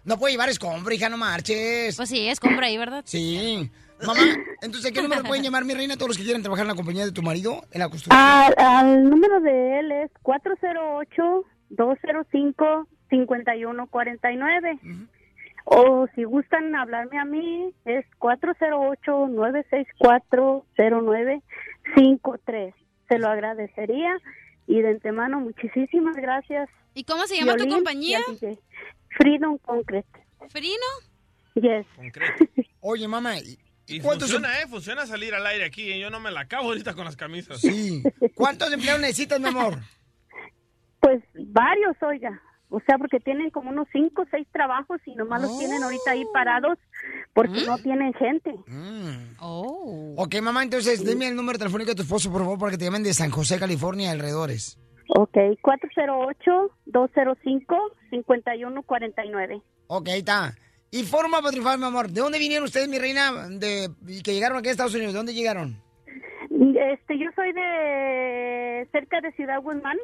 No puede llevar escombro, hija, no marches. Pues sí, escombro ahí, ¿verdad? Sí. Mamá, <laughs> entonces, ¿a qué número pueden llamar, mi reina, todos los que quieran trabajar en la compañía de tu marido en la construcción? Al, al número de él es 408-205-5149. O si gustan hablarme a mí, es 408-964-0953. Se lo agradecería. Y de antemano, muchísimas gracias. ¿Y cómo se llama tu compañía? Freedom Concrete. ¿Frino? Yes. <laughs> Oye, mamá, ¿y Y cuántos, funciona, ¿eh? Funciona salir al aire aquí. ¿eh? Yo no me la acabo ahorita con las camisas. Sí. ¿Cuántos empleados necesitas, mi amor? <laughs> Pues varios, oiga. O sea, porque tienen como unos cinco o seis trabajos y nomás los tienen ahorita ahí parados porque no tienen gente. Oh. Ok, mamá, entonces dime el número telefónico de tu esposo, por favor, para que te llamen de San José, California, alrededores. Ok, 408-205-5149. Ok, ahí está. Y forma para triunfar, mi amor. ¿De dónde vinieron ustedes, mi reina, de, que llegaron aquí a Estados Unidos? ¿De dónde llegaron? Este, yo soy de cerca de Ciudad Guzmán.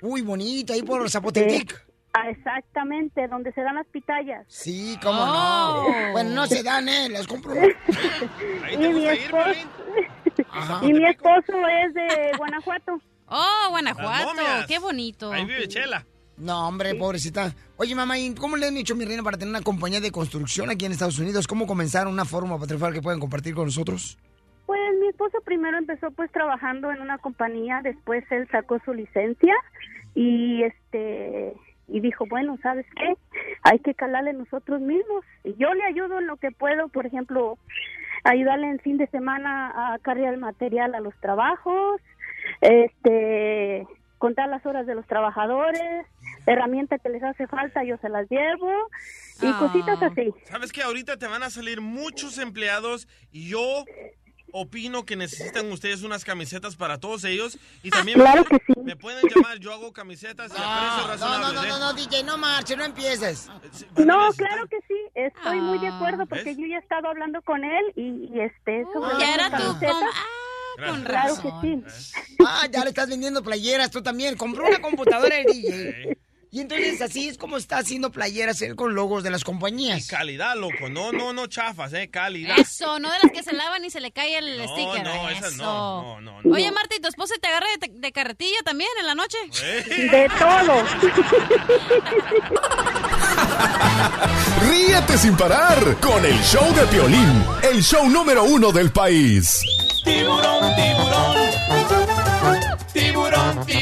Uy, bonito, ahí por Zapotec. Ah, exactamente, donde se dan las pitayas. Sí, cómo Oh. no. Bueno, no se dan, ¿eh? Las compro. <laughs> y mi esposo, y mi esposo es de Guanajuato. Oh, Guanajuato. Qué bonito. Ahí vive Chela. No, hombre, pobrecita. Oye, mamá, ¿y cómo le han hecho, mi reina, para tener una compañía de construcción aquí en Estados Unidos? ¿Cómo comenzaron una forma para triunfar que pueden compartir con nosotros? Pues mi esposo primero empezó pues trabajando en una compañía, después él sacó su licencia y este y dijo, bueno, ¿sabes qué? Hay que calarle nosotros mismos. Y yo le ayudo en lo que puedo, por ejemplo, ayudarle en fin de semana a cargar el material a los trabajos, este contar las horas de los trabajadores, herramientas que les hace falta, yo se las llevo y Ah. cositas así. ¿Sabes que ahorita te van a salir muchos empleados y yo opino que necesitan ustedes unas camisetas para todos ellos. Y también Claro me, que sí. me pueden llamar, yo hago camisetas y No, no, no, ¿eh? no, no, DJ, no marches, no empieces. No, claro que sí, estoy muy de acuerdo porque ¿ves? yo ya he estado hablando con él y, y, este sobre ya era tu Ah, con Claro que razón. sí. Ah, ya le estás vendiendo playeras, tú también. Compró una computadora el DJ. Y entonces así es como está haciendo playeras él con logos de las compañías. Calidad, loco. No, no, no chafas, ¿eh? Calidad. Eso, no de las que se lavan y se le cae el No, sticker. no, Eso. esas no, no, no, Oye, Marta, ¿y tu esposa te agarra de, de carretilla también en la noche? De todo. <laughs> Ríete sin parar con el show de Piolín, el show número uno del país. Tiburón, tiburón.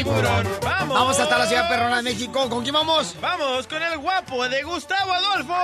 Tiburón. Vamos. Vamos hasta la ciudad perrona de México. ¿Con quién vamos? Vamos con el guapo de Gustavo Adolfo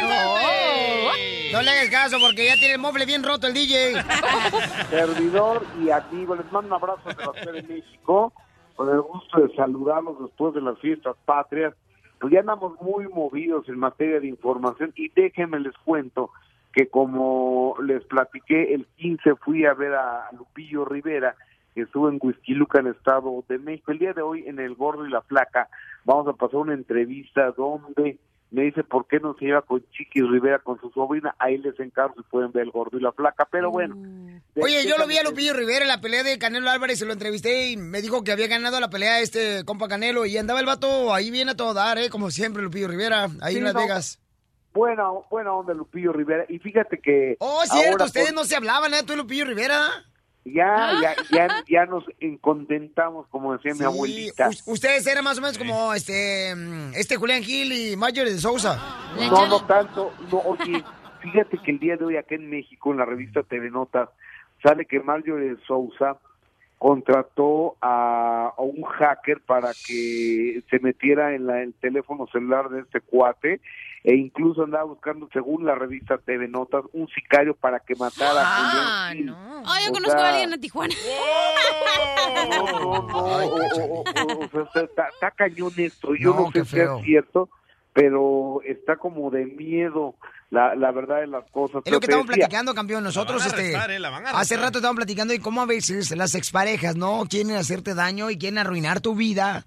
Infante. No le hagas caso porque ya tiene el mueble bien roto el DJ. <laughs> servidor y amigo. Les mando un abrazo de la Ciudad de México, con el gusto de saludarlos después de las fiestas patrias. Pues ya andamos muy movidos en materia de información y déjenme les cuento que como les platiqué, el 15 fui a ver a Lupillo Rivera, que estuvo en Huizquiluca, en el Estado de México. El día de hoy, en El Gordo y la Flaca, vamos a pasar una entrevista donde me dice por qué no se lleva con Chiquis Rivera con su sobrina. Ahí les encargo si pueden ver El Gordo y la Flaca. Pero bueno. de- Oye, yo lo vi a Lupillo Rivera en la pelea de Canelo Álvarez, se lo entrevisté y me dijo que había ganado la pelea este compa Canelo y andaba el vato ahí bien a todo dar, ¿eh? Como siempre, Lupillo Rivera, ahí Sí, en Las no. Buenas. Buena, buena onda Lupillo Rivera. Y fíjate que... Oh, cierto, ahora, ustedes pues, no se hablaban, ¿eh? Tú y Lupillo Rivera. Ya, ya, ya, ya nos contentamos, como decía mi abuelita. us- ustedes eran más o menos como este mm, este Julián Gil y Mayer de Sousa. No, no tanto. No, oye, fíjate que el día de hoy acá en México, en la revista TV Notas, sale que Marjorie Sousa contrató a, a un hacker para que se metiera en la- el teléfono celular de este cuate e incluso andaba buscando, según la revista TV Notas, un sicario para que matara a Julián Gil. Oh, yo O conozco sea, a alguien en Tijuana. <laughs> No, no, no, está, cañón esto. Yo No, no, sé si es cierto, pero está como de miedo la, la verdad de las cosas. Es lo que estamos platicando, campeón. Nosotros, van a este, arrestar, eh, la van a hace rato estábamos platicando y cómo a veces las exparejas, ¿no? Quieren hacerte daño y quieren arruinar tu vida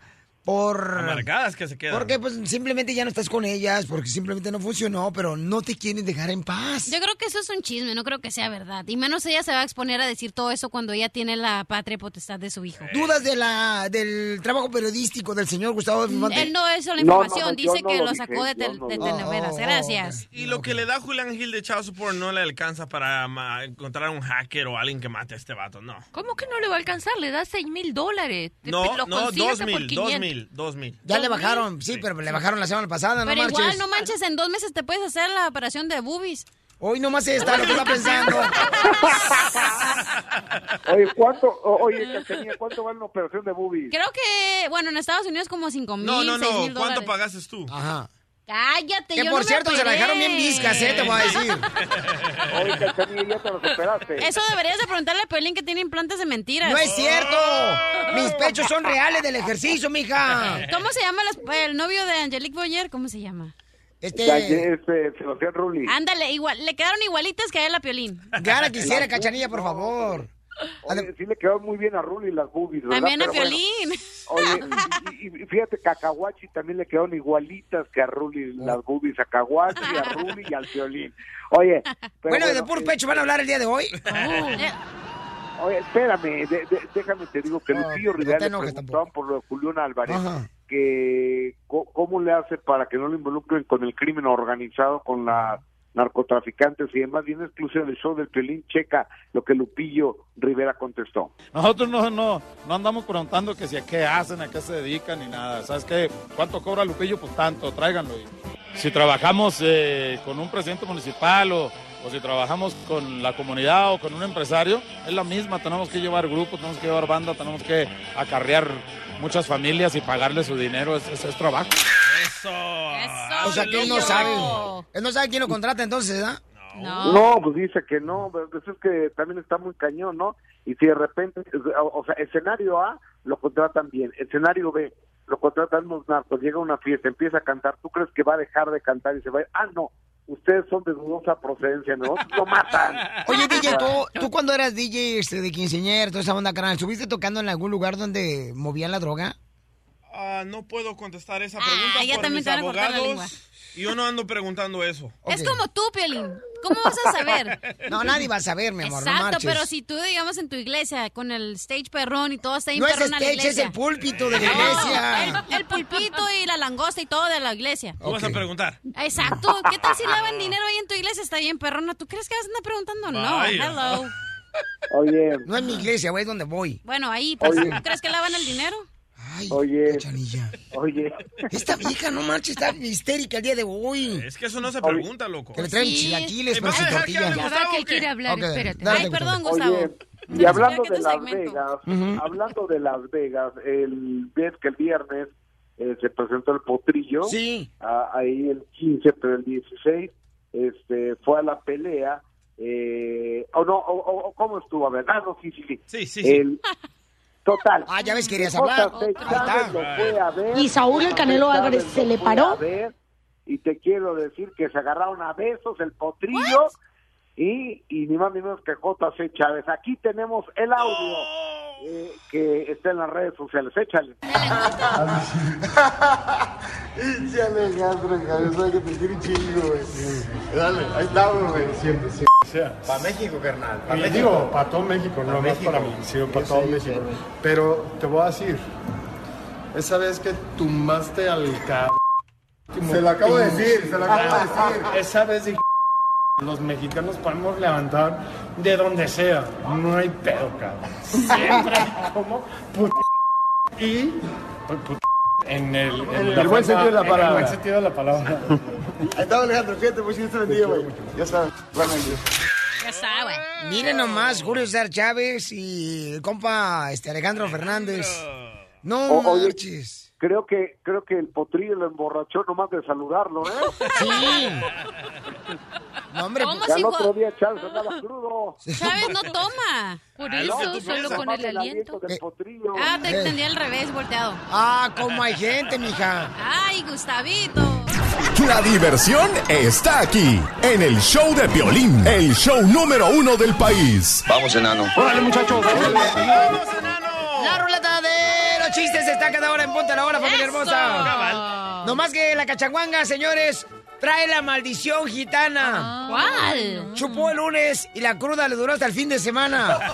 por... Amargadas que se quedan. Porque pues simplemente ya no estás con ellas, porque simplemente no funcionó, pero no te quieren dejar en paz. Yo creo que eso es un chisme, no creo que sea verdad. Y menos ella se va a exponer a decir todo eso cuando ella tiene la patria potestad de su hijo. ¿Dudas de la, del trabajo periodístico del señor Gustavo Infante? Él no hizo la no, información, no, dice no que lo lo dije, sacó de, tel- no de lo- telenovelas. Oh, Gracias. Y lo que le da Julián Gil de Child Support no le alcanza para encontrar un hacker o alguien que mate a este vato, no. ¿Cómo que no le va a alcanzar? Le da 6 mil dólares. No, no, dos mil, dos 500. Mil, dos mil. Ya le bajaron, sí, pero le bajaron la semana pasada, no Pero marches. igual, no manches, en dos meses te puedes hacer la operación de boobies. Hoy nomás está lo que está <laughs> pensando. Oye, ¿cuánto, o- oye, ¿cuánto vale una operación de boobies? Creo que, bueno, en Estados Unidos como 5 mil, No, no, 6 no. ¿Cuánto dólares. pagaste tú? Ajá. Cállate, Que yo por no me cierto, se la dejaron bien viscas, ¿eh? Te voy a decir. <laughs> Oye, Cachanilla, ya te los operaste. Eso deberías de preguntarle a Pelín que tiene implantes de mentiras. No es cierto. Mis pechos son reales del ejercicio, mija. ¿Cómo se llama los- el novio de Angelique Boyer? ¿Cómo se llama? Ya, este, Sebastián Rulli. Ándale, igual, le quedaron igualitas que a él a Piolín. Gana quisiera, cachanilla, por favor. Oye, sí le quedó muy bien a Rulli las boobies, ¿verdad? También a Pero bueno. Piolín. Oye, <laughs> y, y- y fíjate, Cacahuachi también le quedaron igualitas que a Rulli las boobies, a Cacahuachi, a Rulli y al violín. Oye, <laughs> pero Bueno, de puro eh, pecho van a hablar el día de hoy. <laughs> Oye, espérame, de- de- déjame te digo que Lupillo no Rivera le preguntaban por lo de Julián Álvarez, Ajá. que cómo le hace para que no lo involucren con el crimen organizado, con las narcotraficantes y demás, bien exclusiva del show del Pelín, checa lo que Lupillo Rivera contestó. Nosotros no, no, no andamos preguntando que si a qué hacen, a qué se dedican ni nada. ¿Sabes qué? ¿Cuánto cobra Lupillo? Pues tanto, tráiganlo. Si trabajamos eh, con un presidente municipal o, o si trabajamos con la comunidad o con un empresario, es la misma. Tenemos que llevar grupos, tenemos que llevar banda, tenemos que acarrear muchas familias y pagarle su dinero. Es, es- es trabajo. Eso. O sea, que él no sabe. Él no sabe quién lo contrata entonces, ¿ah? No. pues dice que no, pero pues es que también está muy cañón, ¿no? Y si de repente, o sea, escenario A lo contratan bien, escenario B lo contratan los narcos, llega a una fiesta, empieza a cantar, ¿tú crees que va a dejar de cantar y se va a ir? Ah, no, ustedes son de dudosa procedencia, ¿no? Lo matan. <laughs> Oye, DJ, ¿tú, tú cuando eras DJ este, de quinceañera, toda esa onda, carnal, ¿estuviste tocando en algún lugar donde movían la droga? Ah, no puedo contestar esa pregunta ya por también mis te van a cortar la lengua. abogados. Y yo no ando preguntando eso. Es como tú, Piolín. ¿Cómo vas a <laughs> saber? No, nadie va a saber, mi amor, no Exacto, marches. pero si tú, digamos, en tu iglesia, con el stage perrón y todo está bien No es perrón en la stage, iglesia. es el púlpito de la No, iglesia. el, el pulpito y la langosta y todo de la iglesia. Tú vas a preguntar. Exacto. <laughs> ¿Qué tal si lavan dinero ahí en tu iglesia? Está bien perrona. ¿Tú crees que vas a andar preguntando? No. Vaya. Hello. Oye, No es mi iglesia, güey, es donde voy. Bueno, ahí, pues, Oye. ¿tú crees que lavan el dinero? Oye, oye. Esta vieja, no marches, está histérica el día de hoy. Es que eso no se pregunta, loco. Que le traen chilaquiles ¿me su vas a dejar que tortilla. hable Ya va que él quiere hablar, Ok, espérate. dale, Ay, perdón, Gustavo. Gustavo. Oye, y hablando de Las segmento. Vegas, hablando de Las Vegas, el ves que el viernes eh, se presentó el potrillo. Sí. Ah, ahí el 15, pero el 16 este, fue a la pelea. Eh, o no, o, o- o ¿cómo estuvo? A ver, ah, no, sí, sí, sí. Sí, sí, sí. El, total. Ah, ya ves, querías JC hablar. Chávez lo fue a ver. Y Saúl el Canelo Álvarez se le paró. a ver, y te quiero decir que se agarraron a besos el potrillo y, y ni más ni menos que JC Chávez. Aquí tenemos el audio eh, que está en las redes sociales. Échale. Pinche Alejandro, cabeza que te quiere chingo, güey. Dale, ahí estamos, güey, siempre, siempre. Para México, carnal. Y le digo, para todo México, no más México. para mí, sí, para Yo todo yo México. sé. Pero te voy a decir, esa vez que tumbaste al cabrón. Se lo acabo de decir, se lo acabo de decir. Esa vez dije, los mexicanos podemos levantar de donde sea. No hay pedo, cabrón. Siempre hay como put... Y. put- en el, En el buen sentido de la En el palabra. buen sentido de la palabra. Ahí está Alejandro, fíjate, pues Dios te bendiga, güey. Ya sabes, realmente. Ya está, güey. Miren nomás, Julio César Chávez y el compa este, Alejandro Fernández. No O- oye, marches. Creo que creo que el potrillo lo emborrachó nomás de saludarlo, ¿eh? Sí. No, hombre, ¿Cómo Ya el otro día Chávez andaba crudo. Chávez no toma. Por Ah, eso, solo con el aliento. del potrillo. Ah, te entendí al revés, volteado. Ah, como hay gente, mija. Ay, Gustavito. La diversión está aquí, en el show de Piolín, el show número uno del país. Vamos, enano. Órale, muchachos. La ruleta de los chistes está cada hora en punta la hora, familia Eso. hermosa. No más que la cachanguanga, señores, trae la maldición gitana. ¿Cuál? Chupó el lunes y la cruda le duró hasta el fin de semana. <laughs>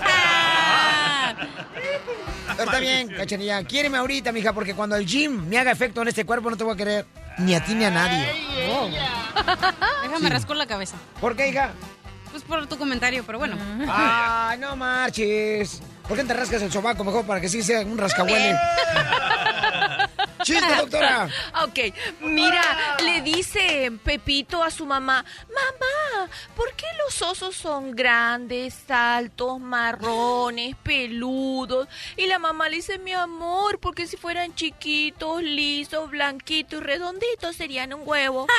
Pero está bien, cachanilla. Quiéreme ahorita, mija, porque cuando el gym me haga efecto en este cuerpo no te voy a querer ni a ti ni a nadie. Oh. Déjame rascar la cabeza. ¿Por qué, hija? Pues por tu comentario, pero bueno. Ay, no marches. ¿Por qué te rascas el sobaco mejor para que sí sea un rascahuele? <laughs> ¡Chiste, doctora! Ok, mira, le dice Pepito a su mamá, mamá, ¿por qué los osos son grandes, altos, marrones, peludos? Y la mamá le dice, mi amor, porque si fueran chiquitos, lisos, blanquitos y redonditos serían un huevo. <laughs>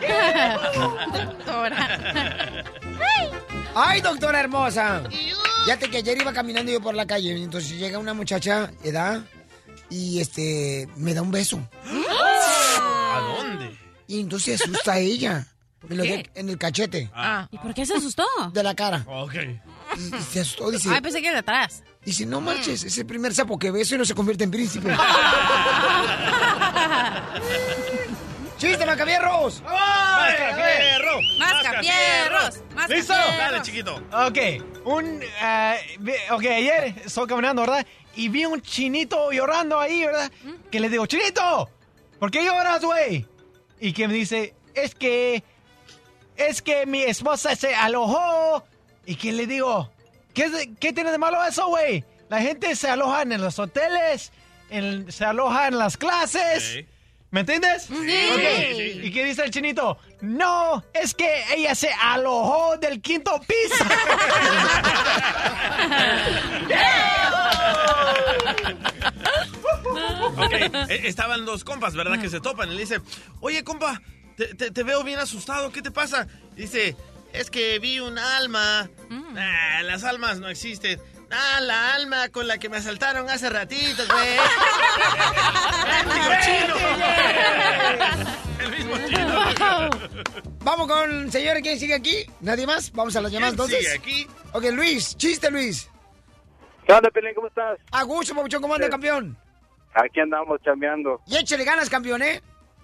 <laughs> Doctora. ¡Ay, doctora hermosa! Fíjate que ayer iba caminando yo por la calle y entonces llega una muchacha, edad, y este, me da un beso. ¿A dónde? Y entonces se asusta a ella. Me lo de- en el cachete. Ah. ¿Y por qué se asustó? De la cara. Ok. Y, y se asustó, dice. Ay, pensé que de atrás. Dice, no manches, es el primer sapo que beso y no se convierte en príncipe. <laughs> ¡Chiste, macabierros! ¡Mascafierro! ¡Mascafierros! ¿Listo? Dale, chiquito. Ok, un, vi- ok, ayer estoy caminando, ¿verdad? Y vi un chinito llorando ahí, ¿verdad? Que le digo, chinito, ¿por qué lloras, güey? Y que me dice, es que, es que mi esposa se alojó. Y que le digo, ¿qué, qué tiene de malo eso, güey? La gente se aloja en los hoteles, en- se aloja en las clases. Sí. ¿Me entiendes? Sí. ¿Y qué dice el chinito? No, es que ella se alojó del quinto piso. <laughs> Ok, eh, estaban dos compas, ¿verdad? Que se topan y le dice, oye, compa, te, te- te veo bien asustado, ¿qué te pasa? Dice, es que vi un alma. Ah, las almas no existen. Ah, la alma con la que me asaltaron hace ratito, <laughs> güey. El mismo chino. El mismo chino. Vamos con, señores, ¿quién sigue aquí? ¿Nadie más? Vamos a las llamadas ¿Quién entonces. sigue aquí? Ok, Luis, chiste, Luis. ¿Qué onda, Pelín? ¿Cómo estás? A gusto, Papuchón, ¿cómo anda, campeón? Aquí andamos chambeando. Y échale ganas, campeón, ¿eh?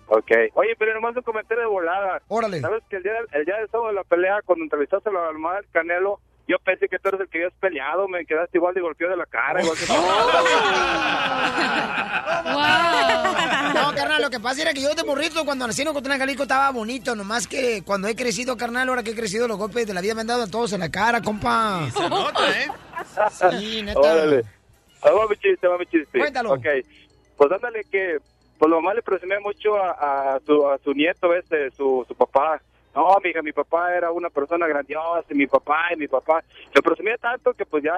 Ok. Oye, pero nomás un comentario de volada. Órale. ¿Sabes que el día, el día del sábado de la pelea, cuando entrevistaste a la mamá del Canelo, yo pensé que tú eres el que habías peleado, me quedaste igual de golpeado de la cara, igual que <laughs> No, carnal, lo que pasa era que yo de morrito cuando nací en Ocotlán, Jalisco estaba bonito, nomás que cuando he crecido, carnal, ahora que he crecido, los golpes de la vida me han dado a todos en la cara, compa. Se nota, ¿eh? Sí, neta. Órale. Ahí va mi chiste, va mi chiste. Cuéntalo. Ok. Pues ándale que, pues la mamá le presumía mucho a, a su, a su nieto este, su, su papá. No, mija, mi papá era una persona grandiosa, y mi papá, y mi papá. Le presumía tanto que pues ya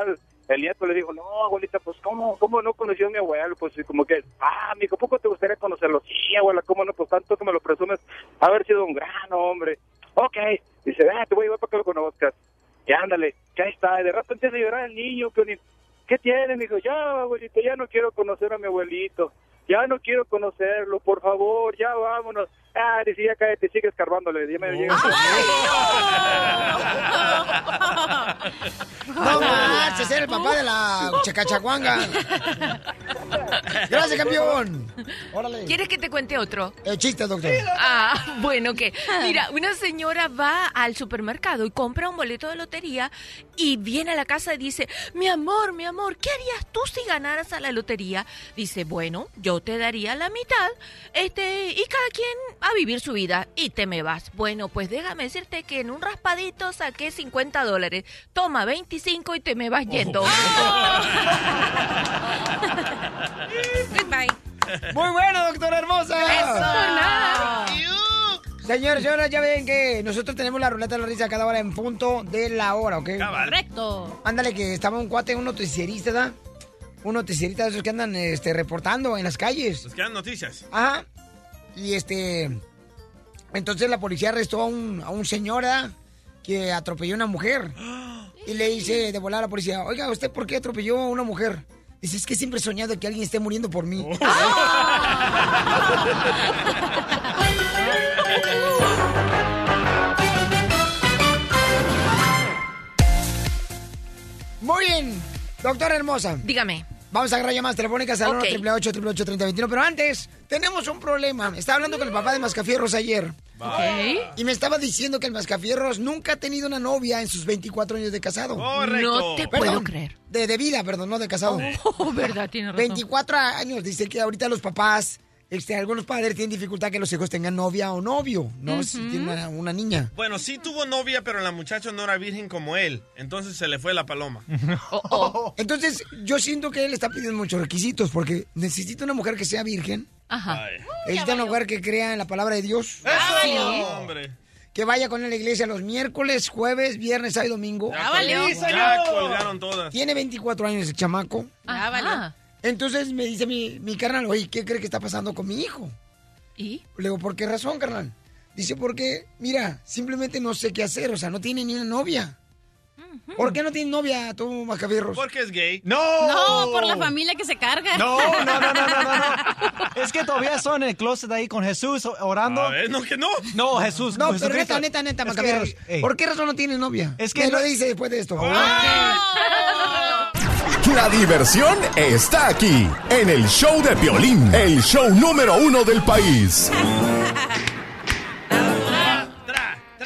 el, nieto le dijo, no, abuelita, pues ¿cómo, cómo no conoció a mi abuelo? Pues como que, ah, mijo, ¿poco te gustaría conocerlo? Sí, abuela, ¿cómo no? Pues tanto que me lo presumes, haber sido un gran hombre. Ok. Dice, ah, te voy a llevar para que lo conozcas. Y ándale, ya está. Y de rato empieza a llorar el niño. ¿Qué tiene? Me dijo, ya, abuelito, ya no quiero conocer a mi abuelito. Ya no quiero conocerlo, por favor, ya vámonos. Ah, dice, ya cállate, sigue escarbándole. Dime, llega. <laughs> No manches, era el papá de la chacachaguanga. Gracias, campeón. Órale. ¿Quieres que te cuente otro? El chiste, doctor. Ah, bueno, que mira, una señora va al supermercado y compra un boleto de lotería y viene a la casa y dice, mi amor, mi amor, ¿qué harías tú si ganaras a la lotería? Dice, bueno, yo te daría la mitad, este, y cada quien a vivir su vida y te me vas. Bueno, pues déjame decirte que en un raspadito saqué 50 dólares. Toma 25 y te me vas yendo. <laughs> Goodbye. Muy bueno, doctora hermosa. Eso. Nada. Señores, señoras, ya ven que nosotros tenemos la ruleta de la risa cada hora en punto de la hora, ¿ok? Correcto. Ándale, que estaba un cuate, un noticierista, ¿da? Un noticierista de esos que andan este, reportando en las calles. Nos quedan noticias. Ajá. Y este. Entonces la policía arrestó a un, a un señor. Que atropelló a una mujer. Y le dice de volar a la policía: Oiga, ¿usted por qué atropelló a una mujer? Dice: Es que siempre he soñado que alguien esté muriendo por mí. <laughs> Muy bien, doctora hermosa. Dígame. Vamos a agarrar llamadas telefónicas al Ok. 1 3021 Pero antes, tenemos un problema. Estaba hablando con el papá de Mascafierros ayer. Y me estaba diciendo que el Mascafierros nunca ha tenido una novia en sus 24 años de casado. Correcto. No te puedo creer. De, de vida, perdón, no de casado. Oh, <laughs> verdad, tiene razón. 24 años. Dice que ahorita los papás, este, algunos padres tienen dificultad que los hijos tengan novia o novio, ¿no? Si tienen una, una niña. Bueno, sí tuvo novia, pero la muchacha no era virgen como él. Entonces se le fue la paloma. <laughs> Entonces, yo siento que él está pidiendo muchos requisitos porque necesita una mujer que sea virgen. Ajá. Necesita una mujer que crea en la palabra de Dios. Sí. hombre. Que vaya con él a la iglesia los miércoles, jueves, viernes, sábado y domingo. Ya, valió. Ya colgaron todas. Tiene 24 años el chamaco. Ah, vale. Entonces me dice mi, mi carnal, oye, ¿qué cree que está pasando con mi hijo? ¿Y? Le digo, ¿por qué razón, carnal? Dice, porque, mira, simplemente no sé qué hacer, o sea, no tiene ni una novia. ¿Por qué no tiene novia tú, Macabierros? Porque es gay. ¡No! No, por la familia que se carga. No, no, no, no, no, no, no. <laughs> Es que todavía estoy en el closet ahí con Jesús orando. A ver, no, que no. No, Jesús. No, pero Jesucristo. neta, neta, neta, que, Macabierros. ey, ¿Por qué razón no tiene novia? Es que Me no- lo dice después de esto. <laughs> <laughs> La diversión está aquí, en el show de Piolín, el show número uno del país.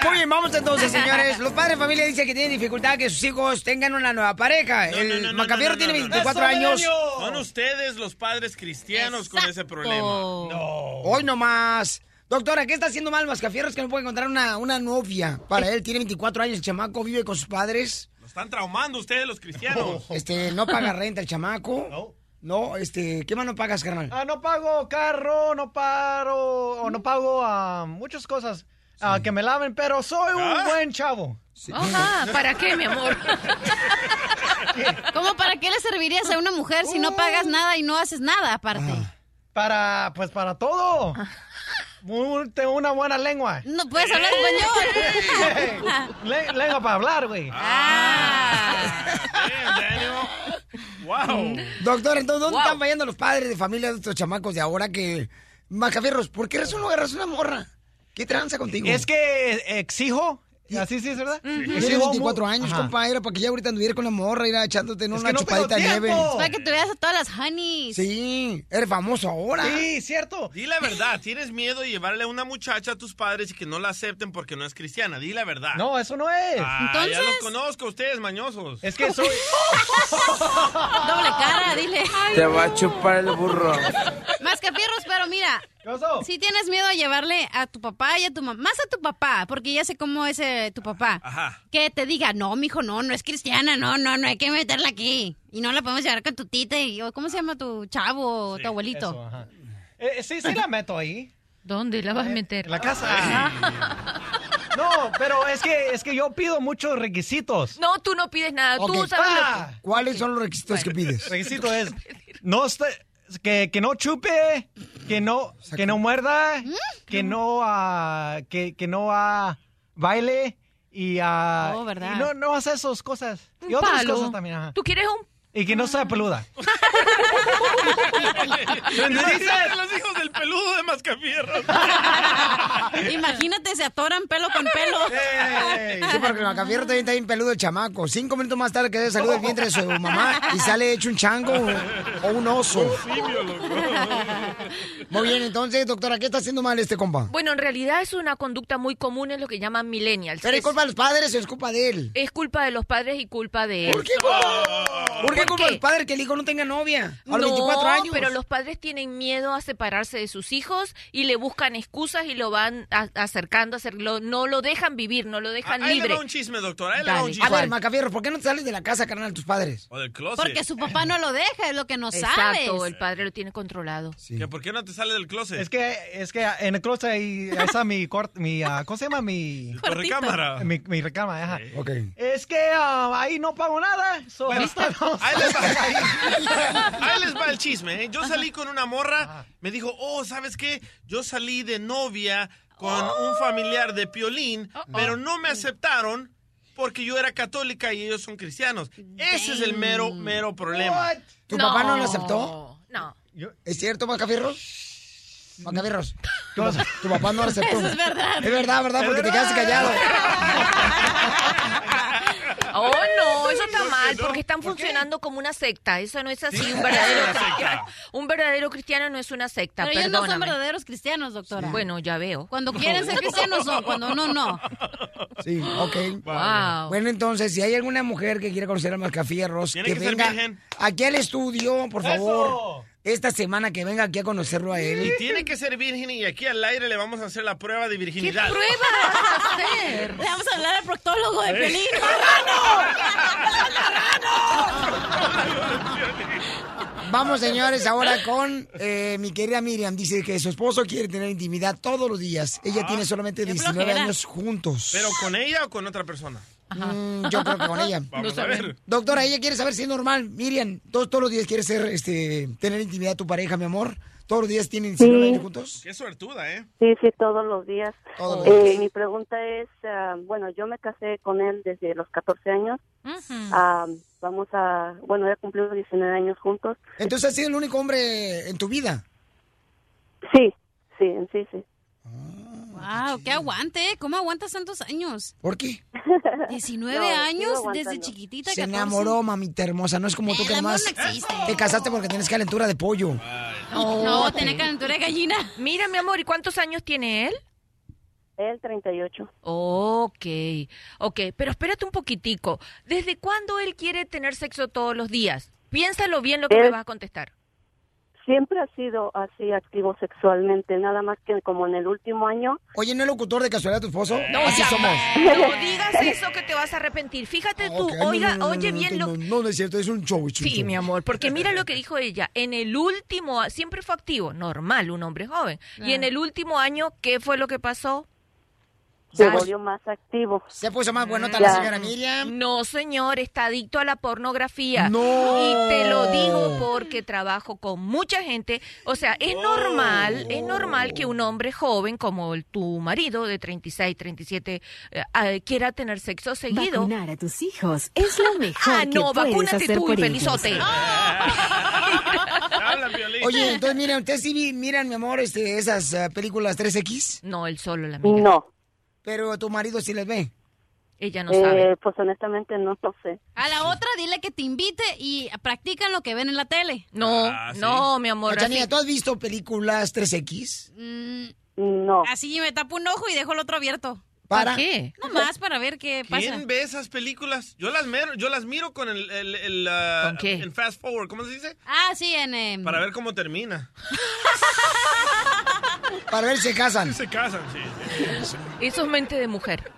Muy bien, vamos entonces, señores. Los padres de familia dicen que tienen dificultad que sus hijos tengan una nueva pareja. el Macabierro tiene 24 años. Son ustedes los padres cristianos con ese problema. Hoy nomás. Doctora, ¿qué está haciendo mal Mascafierros que no puede encontrar una, una novia? Para él, tiene 24 años, el chamaco vive con sus padres. Están traumando ustedes los cristianos. <laughs> Este, no paga renta el chamaco. No. No, este, ¿qué más no pagas, carnal? Ah, no pago carro, no paro, o no pago ah, muchas cosas ah, que me laven, pero soy un ¿Ah? buen chavo. Ajá, ¿para qué, mi amor? <laughs> ¿Cómo para qué le servirías a una mujer si no pagas nada y no haces nada aparte? Para, pues para todo. Muy- tengo una buena lengua. No puedes hablar español. <laughs> Le- lengua para hablar, güey. Wow. Doctor, entonces, ¿dónde Wow. están fallando los padres de familia de estos chamacos de ahora que... Macafierros, ¿por qué razón no agarras una morra? ¿Qué tranza contigo? Es que exijo. Así sí es verdad. Tienes Exijo 24 mu- años, Ajá. compa, era para que ya ahorita anduviera con la morra, ir echándote en Es una no chupadita de nieve. Para que te veas a todas las honeys. Sí, eres famoso ahora. Sí, cierto. Di la verdad, tienes miedo de llevarle a una muchacha a tus padres y que no la acepten porque no es cristiana. Di la verdad. No, eso no es. Ah, Entonces- Ya los conozco a ustedes, mañosos. Es que soy. <laughs> Doble cara, dile. Te va a chupar el burro. Más que fierros, pero mira. Si tienes miedo a llevarle a tu papá y a tu mamá, más a tu papá, porque ya sé cómo es eh, tu papá. Ajá. Que te diga, no, mijo, no, no es cristiana, no, no, no hay que meterla aquí. Y no la podemos llevar con tu tita y, o ¿cómo se llama tu chavo o tu abuelito? eso, ajá. Eh, sí, sí la meto ahí. ¿Dónde la vas a meter? La casa. No, pero es que es que yo pido muchos requisitos. No, tú no pides nada. Tú sabes lo Ah. ¿Cuáles son los requisitos que pides? Requisito <laughs> es no esté- que, que no chupe, que no que no muerda, ¿Mm? que no ah, que, que no ah, baile y, ah, Oh, ¿verdad? y no no hace esas cosas. Y Un otras palo. cosas también. ajá. ¿Tú quieres un Y que no sea peluda. <laughs> Imagínate los hijos del peludo de Mascafierros. <laughs> Imagínate, se atoran pelo con pelo. <laughs> Sí, porque el macafierro también está bien peludo el chamaco. Cinco minutos más tarde que debe salir del vientre de su mamá y sale hecho un chango o, un oso. Muy bien, entonces, doctora, ¿qué está haciendo mal este compa? Bueno, en realidad es una conducta muy común en lo que llaman millennials. ¿Pero es Es- culpa de los padres o es culpa de él? Es culpa de los padres y culpa de él. ¿Por qué ¿Por qué culpa de los padres que el hijo no tenga novia? A los no, 24 años. pero los padres tienen miedo a separarse de sus hijos y le buscan excusas y lo van a- acercando a hacerlo. No lo dejan vivir, no lo dejan Ahí le libre. va un chisme, doctor. Ahí le va Dale. un chisme. A ver, Macafierro, ¿por qué no te sales de la casa, carnal, tus padres? O del closet. Porque su papá no lo deja, es lo que no sabes. Exacto, el padre lo tiene controlado. ¿Que ¿Por qué no te sale del closet? Es que es que en el closet ahí ahí está mi cuarto, mi ah, ¿cómo se llama? Mi recámara. mi, mi recámara, ajá. Ok. Es que ah, ahí no pago nada. so, Bueno, <laughs> ahí estamos. Ahí les va. <laughs> Ahí les va el chisme. ¿eh? Yo salí con una morra, me dijo, oh, ¿sabes qué? Yo salí de novia con un familiar de Piolín, pero no me aceptaron porque yo era católica y ellos son cristianos. Ese es el mero, mero problema. ¿Tu papá no lo aceptó? No. ¿Es cierto, Macafierros? Macafierros. ¿Qué <laughs> pasa? Tu papá no lo aceptó. Eso es verdad. Es verdad, ¿verdad? Porque te quedaste callado. <laughs> <laughs> Oh, no, eso está mal, porque están funcionando como una secta. Eso no es así. Un verdadero, <laughs> cristiano, un verdadero cristiano no es una secta, Pero ellos no son verdaderos cristianos, doctora. Bueno, ya veo. Cuando quieren ser cristianos son, cuando no, no. Sí, ok. Wow. Bueno, entonces, si hay alguna mujer que quiera conocer a Mascafierros, que, que venga aquí al estudio, por favor. ¡Eso! Esta semana que venga aquí a conocerlo a él. Y tiene que ser virgen y aquí al aire le vamos a hacer la prueba de virginidad. ¿Qué prueba vas a hacer? Le vamos a hablar al proctólogo de Eh. Pelín. <laughs> Vamos, señores, ahora con eh, mi querida Miriam. Dice que su esposo quiere tener intimidad todos los días. Ella tiene solamente 19 flojera. años juntos. ¿Pero con ella o con otra persona? Mm, yo creo que con ella. <laughs> Vamos a ver. Doctora, ella quiere saber si es normal. Miriam, todos, todos los días quiere ser, este, tener intimidad tu pareja, mi amor. Todos los días tienen 19 Sí. años juntos. Qué suertuda, ¿eh? Sí, sí, todos los días. Todos los Eh, días. mi pregunta es, ah, bueno, yo me casé con él desde los 14 años. Ah, vamos a, bueno, ya cumplimos 19 años juntos. Entonces, ¿has sido el único hombre en tu vida? Sí, sí, en sí, sí. Wow, qué aguante, ¿eh? ¿cómo aguantas tantos años? ¿Por qué? 19 No, sigo años desde chiquitita. Se 14. enamoró, mamita hermosa. No es como tú que amor nomás no te casaste porque tienes calentura de pollo. No, tiene calentura de gallina. Mira, mi amor, ¿y cuántos años tiene él? Él 38. Ok, ok, pero espérate un poquitico. ¿Desde cuándo él quiere tener sexo todos los días? Piénsalo bien lo que Él- me vas a contestar. Siempre ha sido así activo sexualmente, nada más que como en el último año. Oye, ¿no es locutor de casualidad tu esposo? No, Así somos. No digas eso que te vas a arrepentir. Fíjate tú, oiga, no, no, oye no, bien no, lo no, no es cierto, es un show. Sí, mi amor, porque mira lo que dijo ella. En el último, siempre fue activo, normal, un hombre joven. Y en el último año, ¿qué fue lo que pasó? Se volvió más activo. Se puso más buenota Ya. la señora Miriam. No, señor, está adicto a la pornografía. No. Y te lo digo porque trabajo con mucha gente. O sea, es normal, es normal que un hombre joven como el- tu marido de 36, 37 eh, ah, quiera tener sexo seguido. Vacunar a tus hijos es lo mejor Ah, que no, puedes vacúnate hacer tú, por infelizote. ellos. <laughs> <laughs> Oye, entonces miren, ¿ustedes sí vi- miran, mi amor, este, esas eh, películas 3X? No, él solo, la amiga. No. Pero tu marido sí les ve. Ella Eh, pues honestamente no lo sé. A la otra dile que te invite y practican lo que ven en la tele. No, Ah, no, mi amor. Así- ¿tú has visto películas 3X? No. Así me tapo un ojo y dejo el otro abierto. ¿Para? qué? Nomás para ver qué pasa. ¿Quién ve esas películas? Yo las, miro, yo las miro con el, el, el, ah, ¿Con qué? en fast forward, ¿cómo se dice? Ah, sí, en... em, Para ver cómo termina. Para ver si se casan. <laughs> Se casan, sí. Eso es mente de mujer.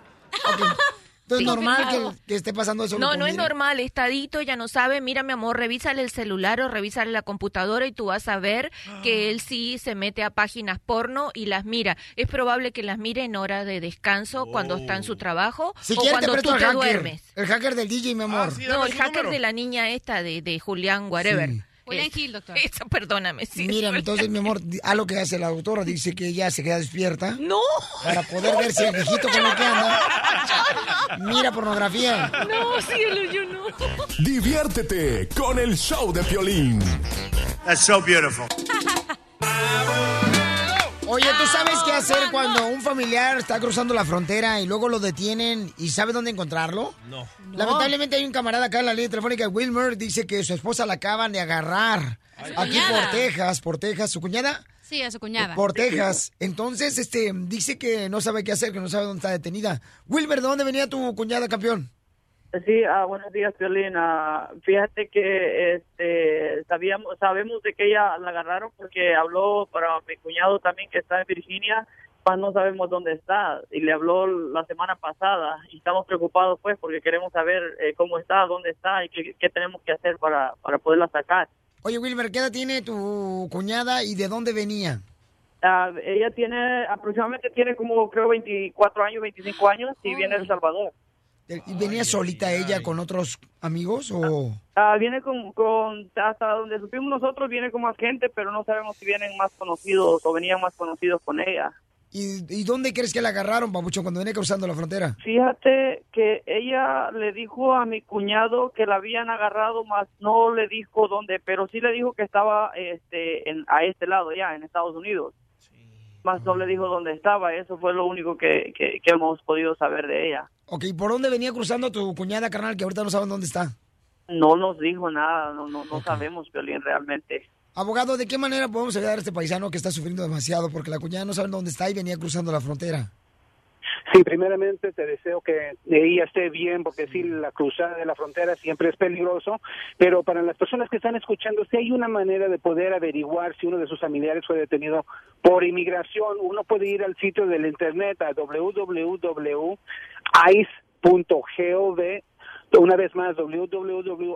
Entonces, Sí. normal que, que esté pasando eso. No, no es normal, está adicto, ya no sabe. Mira, mi amor, revísale el celular o revísale la computadora y tú vas a ver que él sí se mete a páginas porno y las mira. Es probable que las mire en hora de descanso, cuando está en su trabajo Si o cuando tú te hacker. duermes. El hacker del DJ, mi amor. no, el hacker de la niña esta de, de Julián, whatever. Sí. Julián Gil, doctor. <laughs> Eso, perdóname. Sí, Mira, es entonces, mi amor, a lo que hace la doctora, dice que ella se queda despierta. No. Para poder ver si el viejito con lo que anda mira pornografía. No, cielo, yo no. Diviértete con el show de Piolín. That's so beautiful. <laughs> Oye, ¿tú sabes qué hacer cuando un familiar está cruzando la frontera y luego lo detienen y sabe dónde encontrarlo? No. Lamentablemente hay un camarada acá en la línea telefónica, Wilmer, dice que su esposa la acaban de agarrar. Aquí cuñada. por Texas, por Texas, su cuñada. Sí, a su cuñada. Por Texas. Entonces, este, dice que no sabe qué hacer, que no sabe dónde está detenida. Wilmer, ¿de dónde venía tu cuñada, campeón? Sí, ah, buenos días, Violín. Ah, fíjate que este, sabíamos, sabemos de que ella la agarraron porque habló para mi cuñado también que está en Virginia, más no sabemos dónde está y le habló la semana pasada y estamos preocupados pues porque queremos saber eh, cómo está, dónde está y qué, qué tenemos que hacer para, para poderla sacar. Oye, Wilmer, ¿qué edad tiene tu cuñada y de dónde venía? Ah, ella tiene, aproximadamente tiene como creo 24 años, 25 años y viene de El Salvador. ¿Y venía solita ella con otros amigos o...? Ah, viene con, con, hasta donde supimos nosotros, viene con más gente, pero no sabemos si vienen más conocidos o venían más conocidos con ella. ¿Y, y dónde crees que la agarraron, Pabucho, cuando venía cruzando la frontera? Fíjate que ella le dijo a mi cuñado que la habían agarrado, más no le dijo dónde, pero sí le dijo que estaba este, en, a este lado ya, en Estados Unidos. Más no le dijo dónde estaba, eso fue lo único que, que, que hemos podido saber de ella. Ok, ¿por dónde venía cruzando tu cuñada, carnal, que ahorita no saben dónde está? No nos dijo nada, no, no, no sabemos, Violín, realmente. Abogado, ¿de qué manera podemos ayudar a este paisano que está sufriendo demasiado porque la cuñada no sabe dónde está y venía cruzando la frontera? Sí, primeramente te deseo que ella esté bien, porque sí, la cruzada de la frontera siempre es peligroso, pero para las personas que están escuchando, si hay una manera de poder averiguar si uno de sus familiares fue detenido por inmigración, uno puede ir al sitio del internet a www.ice.gov, una vez más, www.ice.gov,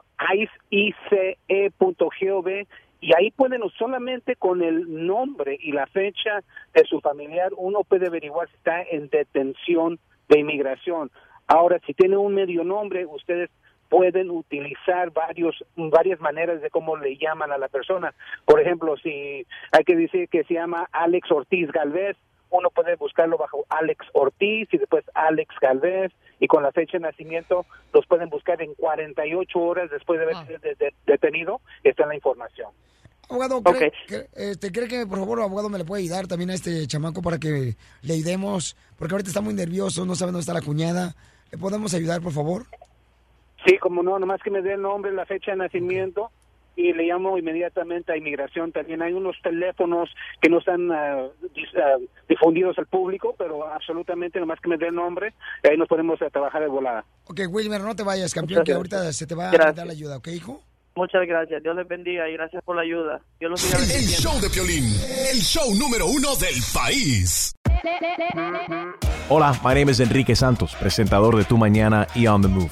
y ahí pueden solamente con el nombre y la fecha de su familiar uno puede averiguar si está en detención de inmigración. Ahora, si tiene un medio nombre, ustedes pueden utilizar varios varias maneras de cómo le llaman a la persona. Por ejemplo, si hay que decir que se llama Alex Ortiz Galvez, uno puede buscarlo bajo Alex Ortiz y después Alex Galvez y con la fecha de nacimiento los pueden buscar en 48 horas después de haber sido de- de- detenido, está la información. Abogado, ¿cree, que- este, ¿cree que por favor, abogado, me le puede ayudar también a este chamaco para que le ayudemos? Porque ahorita está muy nervioso, no sabe dónde está la cuñada. ¿Le podemos ayudar, por favor? Sí, como no, nomás que me dé el nombre, la fecha de nacimiento y le llamo inmediatamente a inmigración. También hay unos teléfonos que no están dis- ah, difundidos al público, pero absolutamente nomás que me dé el nombre, ahí nos podemos ah, trabajar de volada. Ok, Wilmer, no te vayas, campeón, que ahorita se te va a Gracias. dar la ayuda, ¿ok, hijo? Muchas gracias, Dios les bendiga y gracias por la ayuda. Dios los siga El show de Piolín, el show número uno del país. Hola, my name is Enrique Santos, presentador de Tu Mañana y On the Move.